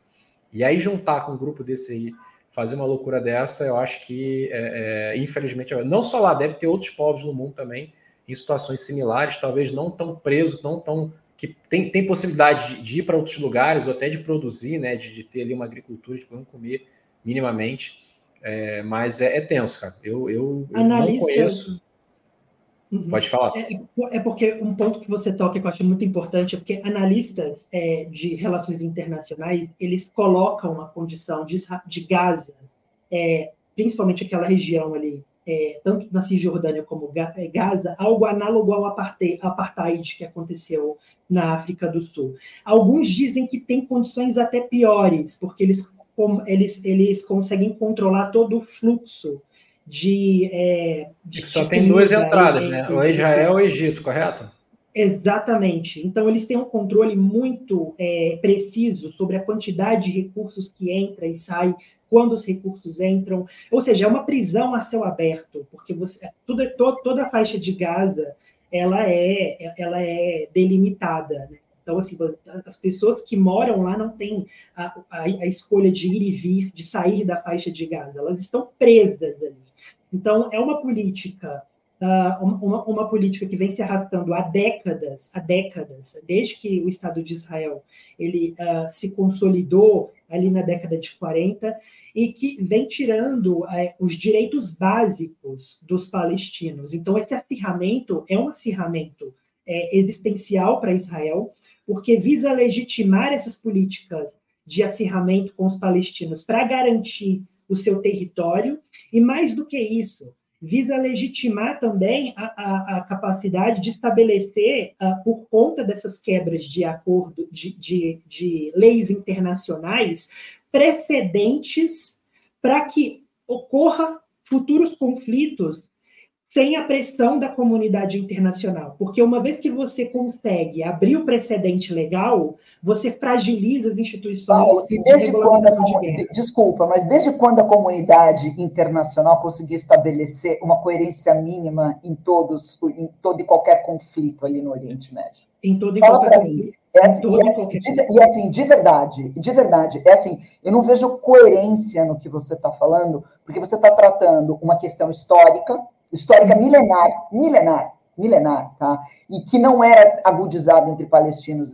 E aí juntar com um grupo desse aí, fazer uma loucura dessa, eu acho que, é, é, infelizmente, não só lá, deve ter outros povos no mundo também, em situações similares, talvez não tão presos, não tão que tem, tem possibilidade de, de ir para outros lugares, ou até de produzir, né, de, de ter ali uma agricultura, de poder comer minimamente. É, mas é, é, tenso, cara. Eu, eu, eu não conheço. Uhum. Pode falar. É, é, porque um ponto que você toca que eu acho muito importante é porque analistas é, de relações internacionais eles colocam a condição de, de Gaza, é, principalmente aquela região ali, é, tanto na Cisjordânia como Gaza, algo análogo ao apartheid que aconteceu na África do Sul. Alguns dizem que tem condições até piores, porque eles eles, eles conseguem controlar todo o fluxo de. É, de só tem duas entradas, né? O Israel e o Egito, correto? Exatamente. Então, eles têm um controle muito é, preciso sobre a quantidade de recursos que entra e sai, quando os recursos entram. Ou seja, é uma prisão a céu aberto, porque você, tudo, toda a faixa de Gaza ela é, ela é delimitada. Né? Então, assim, as pessoas que moram lá não têm a, a, a, escolha de ir e vir, de sair da faixa de Gaza, elas estão presas ali. Então, é uma política, uh, uma, uma, política que vem se arrastando há décadas, há décadas, desde que o Estado de Israel ele uh, se consolidou ali na década de 40, e que vem tirando uh, os direitos básicos dos palestinos. Então, esse acirramento é um acirramento é, existencial para Israel, porque visa legitimar essas políticas de acirramento com os palestinos para garantir o seu território, e mais do que isso, visa legitimar também a, a, a capacidade de estabelecer, uh, por conta dessas quebras de acordo, de, de, de leis internacionais, precedentes para que ocorra futuros conflitos sem a pressão da comunidade internacional. Porque uma vez que você consegue abrir o precedente legal, você fragiliza as instituições Paulo, e desde quando a, Desculpa, mas desde quando a comunidade internacional conseguiu estabelecer uma coerência mínima em todos, em todo e qualquer conflito ali no Oriente Médio? Em todo e Fala qualquer conflito. É assim, e, assim, de, e assim, de verdade, de verdade, é assim, eu não vejo coerência no que você está falando, porque você está tratando uma questão histórica, histórica milenar, milenar, milenar, tá? E que não era agudizada entre palestinos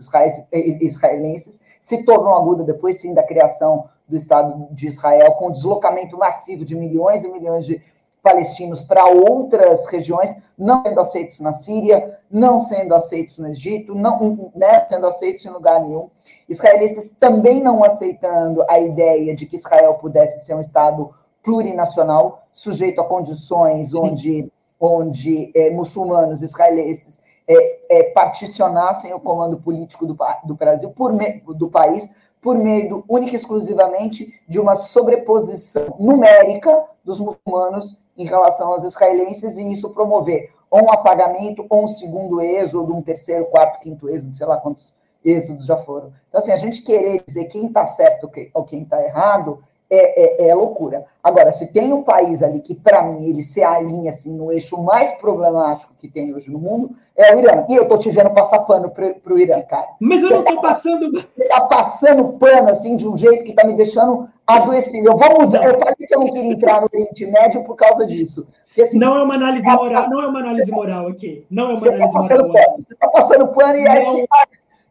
e israelenses, se tornou aguda depois, sim, da criação do Estado de Israel, com o deslocamento massivo de milhões e milhões de palestinos para outras regiões, não sendo aceitos na Síria, não sendo aceitos no Egito, não né, sendo aceitos em lugar nenhum. Israelenses também não aceitando a ideia de que Israel pudesse ser um Estado plurinacional, sujeito a condições onde, onde é, muçulmanos israelenses é, é, particionassem o comando político do, do Brasil, por me, do país, por meio única e exclusivamente de uma sobreposição numérica dos muçulmanos em relação aos israelenses e isso promover ou um apagamento ou um segundo êxodo, um terceiro, quarto, quinto êxodo, sei lá quantos êxodos já foram. Então, assim, a gente querer dizer quem está certo ou quem está errado é, é, é, loucura. Agora, se tem um país ali que, para mim, ele se alinha assim, no eixo mais problemático que tem hoje no mundo, é o Irã. E eu tô te vendo passar pano para o Irã, cara. Mas eu você não tô tá, passando. Você tá passando pano assim de um jeito que tá me deixando adoecido. Eu vou mudar. Eu falei que eu não queria entrar no Oriente Médio por causa disso. Porque, assim, não é uma análise moral, não é uma análise moral aqui. Não é uma tá análise tá moral. Pano, você tá passando pano e assim,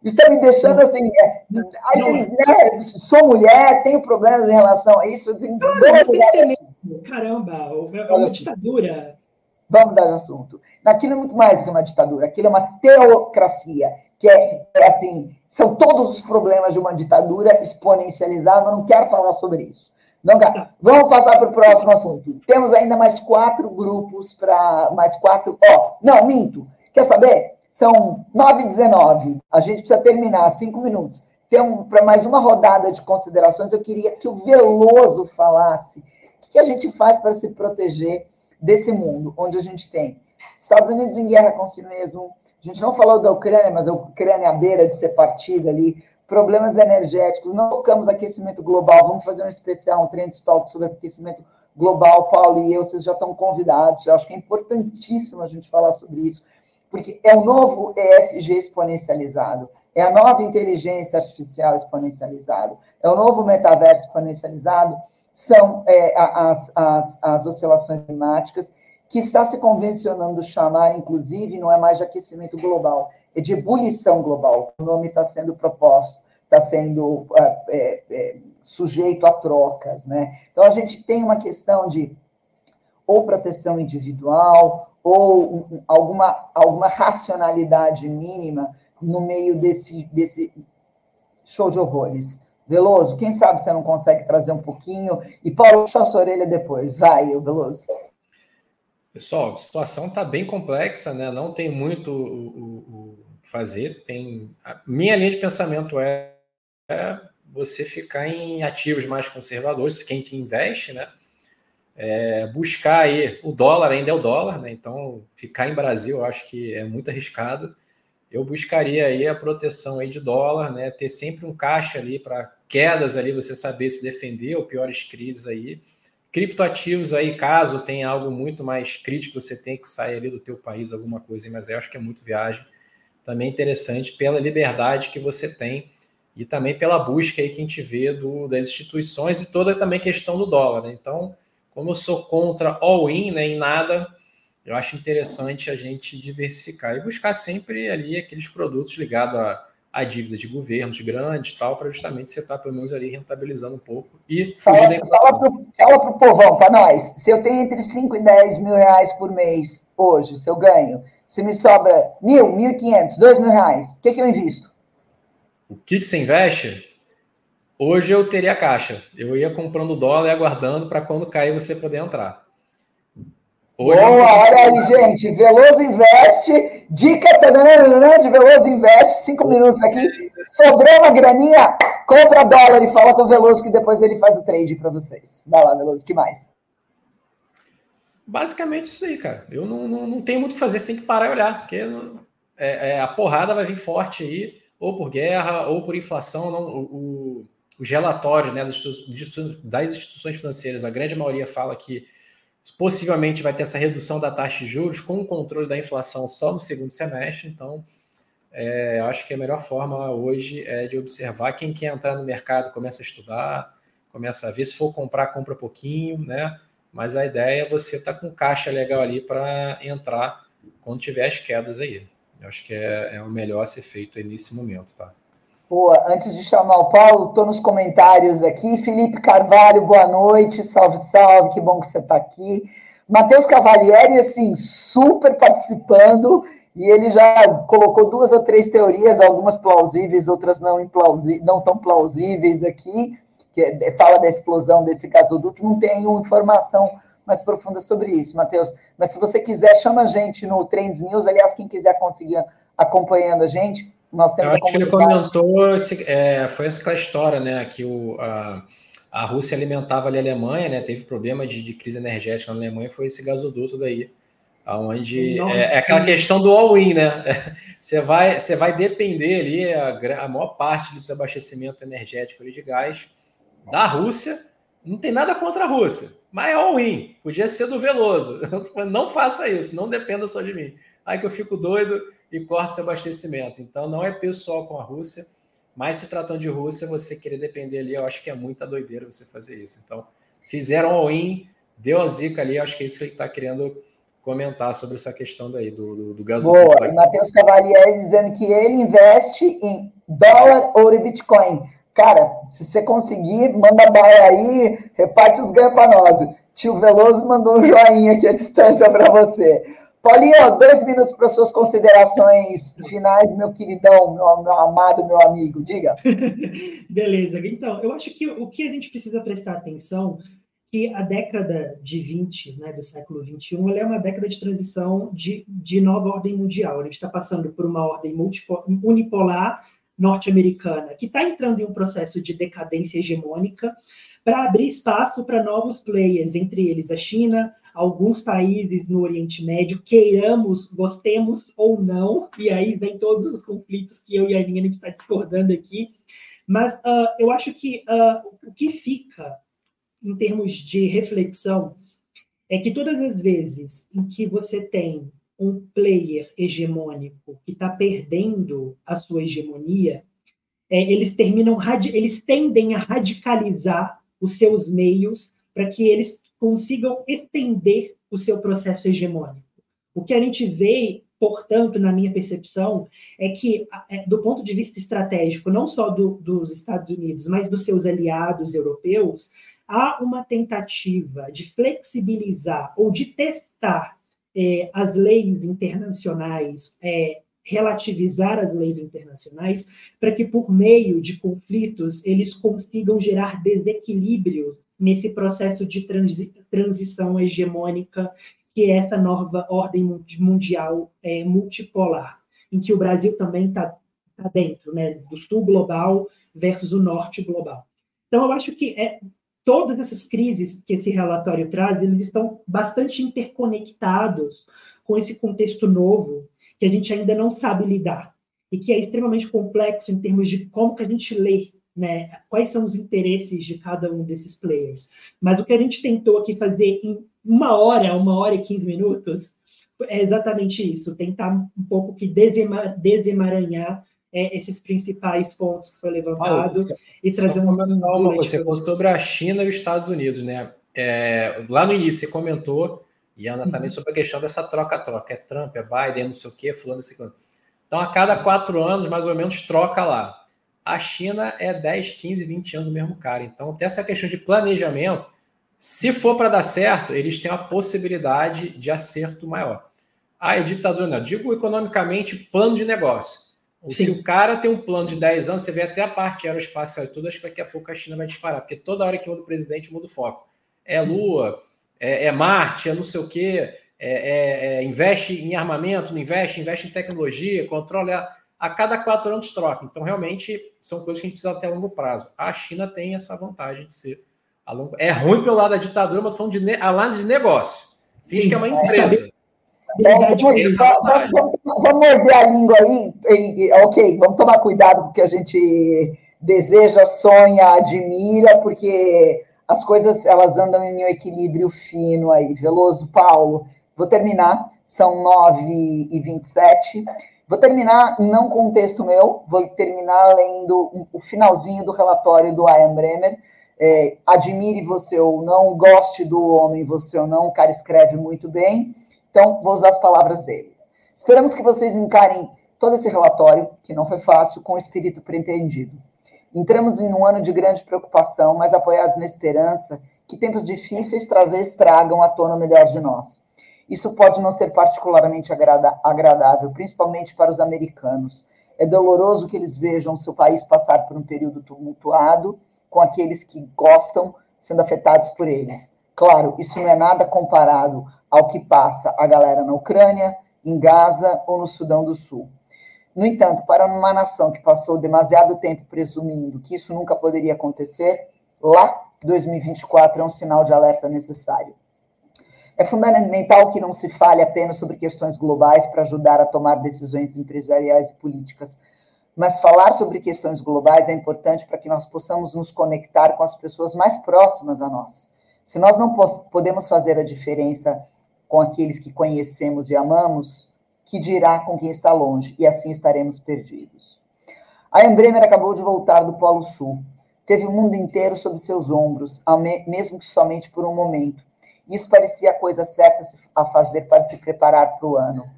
isso está me deixando assim. É, aí, né, sou mulher, tenho problemas em relação a isso. Tenho Caramba, é uma ditadura. Vamos dar assunto. Aquilo é muito mais do que uma ditadura, aquilo é uma teocracia, que é assim, são todos os problemas de uma ditadura exponencializada, mas não quero falar sobre isso. Não, tá. Vamos passar para o próximo assunto. Temos ainda mais quatro grupos para. Mais quatro. Ó, oh, não, minto. Quer saber? São 9 e 19. A gente precisa terminar, cinco minutos. Um, para mais uma rodada de considerações, eu queria que o Veloso falasse o que a gente faz para se proteger desse mundo, onde a gente tem Estados Unidos em guerra com si mesmo. A gente não falou da Ucrânia, mas a Ucrânia à beira de ser partida ali. Problemas energéticos, não tocamos aquecimento global. Vamos fazer um especial, um trend talk sobre aquecimento global. Paulo e eu, vocês já estão convidados. Eu acho que é importantíssimo a gente falar sobre isso porque é o novo ESG exponencializado, é a nova inteligência artificial exponencializada, é o novo metaverso exponencializado, são é, as, as, as oscilações climáticas, que está se convencionando chamar, inclusive, não é mais de aquecimento global, é de ebulição global. O nome está sendo proposto, está sendo é, é, é, sujeito a trocas. Né? Então, a gente tem uma questão de ou proteção individual, ou alguma, alguma racionalidade mínima no meio desse, desse show de horrores. Veloso, quem sabe você não consegue trazer um pouquinho? E Paulo, puxa a sua orelha depois. Vai, Veloso. Pessoal, a situação está bem complexa, né? não tem muito o, que fazer. Tem a minha linha de pensamento é, é você ficar em ativos mais conservadores, quem que investe, né? É, buscar aí, o dólar ainda é o dólar, né? Então ficar em Brasil eu acho que é muito arriscado. eu buscaria aí a proteção aí de dólar, né? Ter sempre um caixa ali para quedas ali, você saber se defender ou piores crises aí. Criptoativos aí, caso tenha algo muito mais crítico, você tem que sair ali do teu país, alguma coisa, mas eu acho que é muito viagem. Também interessante pela liberdade que você tem e também pela busca aí que a gente vê do, das instituições e toda também questão do dólar. Né? Então, como eu sou contra all-in, né, em nada, eu acho interessante a gente diversificar e buscar sempre ali aqueles produtos ligados a, a dívida de governos grandes tal, para justamente você estar tá, pelo menos ali rentabilizando um pouco e fala, fala para o povão, para nós, se eu tenho entre 5 e 10 mil reais por mês hoje, se eu ganho, se me sobra mil, mil e quinhentos, dois mil reais, o que, que eu invisto? O que, que você investe? Hoje eu teria caixa. Eu ia comprando dólar e aguardando para quando cair você poder entrar. Hoje Boa, olha aí, gente. Veloso Investe. Dica de Veloso Investe. Cinco minutos aqui. Sobrou uma graninha, compra dólar e fala com o Veloso que depois ele faz o trade para vocês. Vai lá, Veloso. que mais? Basicamente isso aí, cara. Eu não, não, não tenho muito o que fazer. Você tem que parar e olhar. Porque é, é, a porrada vai vir forte aí. Ou por guerra, ou por inflação. Não, o, os relatórios né, das instituições financeiras, a grande maioria fala que Possivelmente vai ter essa redução da taxa de juros com o controle da inflação só no segundo semestre. Então, é, acho que a melhor forma hoje é de observar quem quer entrar no mercado, começa a estudar, começa a ver. Se for comprar, compra pouquinho, né? Mas a ideia é você estar tá com caixa legal ali para entrar quando tiver as quedas aí. Eu acho que é, é o melhor a ser feito nesse momento, tá? Boa, antes de chamar o Paulo, estou nos comentários aqui. Felipe Carvalho, boa noite, salve, salve, que bom que você está aqui. Matheus Cavalieri, assim, super participando, e ele já colocou duas ou três teorias, algumas plausíveis, outras não, implausíveis, não tão plausíveis aqui, que é, fala da explosão desse gasoduto, não tenho informação mais profunda sobre isso, Matheus. Mas se você quiser, chama a gente no Trends News, aliás, quem quiser conseguir acompanhando a gente, nós temos Eu acho que ele comentou, esse, é, foi essa história, né, que o, a, a Rússia alimentava ali a Alemanha, né, teve problema de, de crise energética na Alemanha, foi esse gasoduto daí, aonde é, é, aquela questão do all-in, né, você vai, você vai depender ali, a, a maior parte do seu abastecimento energético ali de gás da Rússia, não tem nada contra a Rússia, mas é all-in, podia ser do Veloso, não faça isso, não dependa só de mim, aí que eu fico doido, e corta seu abastecimento. Então, não é pessoal com a Rússia, mas se tratando de Rússia, você querer depender ali, eu acho que é muita doideira você fazer isso. Então, fizeram all-in, deu a zica ali, acho que é isso que ele está querendo comentar sobre essa questão daí do, do, do gasolina. Boa, Matheus Cavalieri dizendo que ele investe em dólar, ouro e Bitcoin. Cara, se você conseguir, manda bala aí, reparte os ganhos para nós. Tio Veloso mandou um joinha aqui à distância para você. Paulinho, dois minutos para suas considerações finais, meu queridão, meu, meu amado, meu amigo. Diga. Beleza. Então, eu acho que o que a gente precisa prestar atenção que a década de 20, né, do século 21, é uma década de transição de, de nova ordem mundial. A gente está passando por uma ordem unipolar norte-americana, que está entrando em um processo de decadência hegemônica para abrir espaço para novos players, entre eles a China, alguns países no Oriente Médio, queiramos, gostemos ou não, e aí vem todos os conflitos que eu e a Aline está discordando aqui, mas uh, eu acho que uh, o que fica em termos de reflexão é que todas as vezes em que você tem um player hegemônico que está perdendo a sua hegemonia, é, eles terminam eles tendem a radicalizar os seus meios para que eles consigam estender o seu processo hegemônico. O que a gente vê, portanto, na minha percepção, é que, é, do ponto de vista estratégico, não só do, dos Estados Unidos, mas dos seus aliados europeus, há uma tentativa de flexibilizar ou de testar é, as leis internacionais, é, relativizar as leis internacionais, para que, por meio de conflitos, eles consigam gerar desequilíbrios nesse processo de transi transição hegemônica que é essa nova ordem mundial é, multipolar, em que o Brasil também está tá dentro, né, do sul global versus o norte global. Então, eu acho que é, todas essas crises que esse relatório traz, eles estão bastante interconectados com esse contexto novo que a gente ainda não sabe lidar. e que é extremamente complexo em termos de como que a gente lê, né? Quais são os interesses de cada um desses players. Mas o que a gente tentou aqui fazer em uma hora, uma hora e quinze minutos, é exatamente isso, tentar um pouco que desemaranhar é, esses principais pontos que foi levantado ah, e trazer uma, uma Você falou sobre a China e os Estados Unidos, né? É, lá no início você comentou, e Ana também, uhum. sobre a questão dessa troca-troca. É Trump, é Biden, não sei o quê, fulano, esse Então, a cada quatro anos, mais ou menos, troca lá. A China é 10, 15, 20 anos o mesmo cara. Então, tem essa questão de planejamento. Se for para dar certo, eles têm a possibilidade de acerto maior. Ah, é ditadura, não. Digo economicamente, plano de negócio. Sim. Se o cara tem um plano de 10 anos, você vê até a parte aeroespacial e tudo, acho que daqui a pouco a China vai disparar, porque toda hora que muda o presidente, muda o foco. É Lua, é, é Marte, é não sei o quê, é, é, é, investe em armamento, não investe, investe em tecnologia, controla. A cada quatro anos troca. Então, realmente, são coisas que a gente precisa ter a longo prazo. A China tem essa vantagem de ser a longo É ruim pelo lado da ditadura, mas falando de análise de negócio. Finge Sim, que é uma empresa. Então, vamos, vamos, a língua aí. E, ok, vamos tomar cuidado porque a gente deseja, sonha, admira, porque as coisas elas andam em um equilíbrio fino aí. Veloso, Paulo, vou terminar, são 9 e 27. Vou terminar não com o texto meu, vou terminar lendo o finalzinho do relatório do Ian Bremer. É, admire você ou não, goste do homem você ou não, o cara escreve muito bem. Então, vou usar as palavras dele. Esperamos que vocês encarem todo esse relatório, que não foi fácil, com o espírito pretendido. Entramos em um ano de grande preocupação, mas apoiados na esperança que tempos difíceis talvez tragam à tona o melhor de nós. Isso pode não ser particularmente agradável, principalmente para os americanos. É doloroso que eles vejam seu país passar por um período tumultuado, com aqueles que gostam sendo afetados por eles. Claro, isso não é nada comparado ao que passa a galera na Ucrânia, em Gaza ou no Sudão do Sul. No entanto, para uma nação que passou demasiado tempo presumindo que isso nunca poderia acontecer, lá 2024 é um sinal de alerta necessário. É fundamental que não se fale apenas sobre questões globais para ajudar a tomar decisões empresariais e políticas, mas falar sobre questões globais é importante para que nós possamos nos conectar com as pessoas mais próximas a nós. Se nós não podemos fazer a diferença com aqueles que conhecemos e amamos, que dirá com quem está longe, e assim estaremos perdidos. A Embremer acabou de voltar do Polo Sul. Teve o mundo inteiro sob seus ombros, mesmo que somente por um momento. Isso parecia a coisa certa a fazer para se preparar para o ano.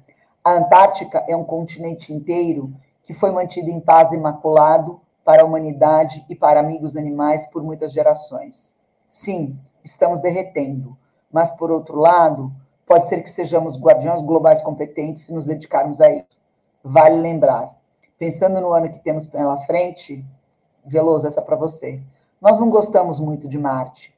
A Antártica é um continente inteiro que foi mantido em paz imaculado para a humanidade e para amigos animais por muitas gerações. Sim, estamos derretendo, mas por outro lado, Pode ser que sejamos guardiões globais competentes se nos dedicarmos a isso. Vale lembrar, pensando no ano que temos pela frente, Veloso, essa é para você. Nós não gostamos muito de Marte.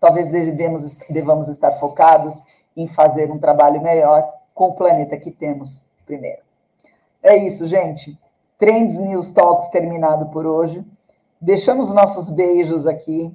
Talvez devemos, devamos estar focados em fazer um trabalho melhor com o planeta que temos primeiro. É isso, gente. Trends News Talks terminado por hoje. Deixamos nossos beijos aqui.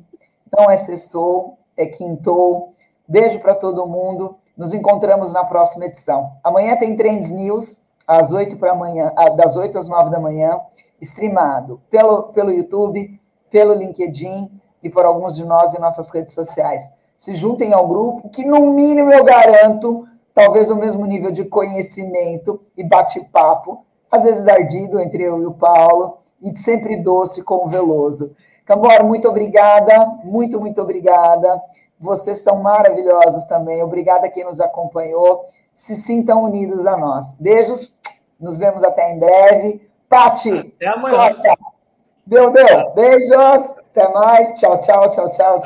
Não é sextou, é quintou. Beijo para todo mundo. Nos encontramos na próxima edição. Amanhã tem Trends News, às 8 para amanhã, das 8 às 9 da manhã, streamado pelo, pelo YouTube, pelo LinkedIn e por alguns de nós em nossas redes sociais. Se juntem ao grupo, que no mínimo eu garanto, talvez o mesmo nível de conhecimento e bate-papo, às vezes ardido entre eu e o Paulo, e sempre doce com o Veloso. Cambora, muito obrigada, muito, muito obrigada. Vocês são maravilhosos também. Obrigada a quem nos acompanhou. Se sintam unidos a nós. Beijos. Nos vemos até em breve. Pati, até amanhã. Corta. Deu, deu. Beijos. Até mais. Tchau, tchau, tchau, tchau.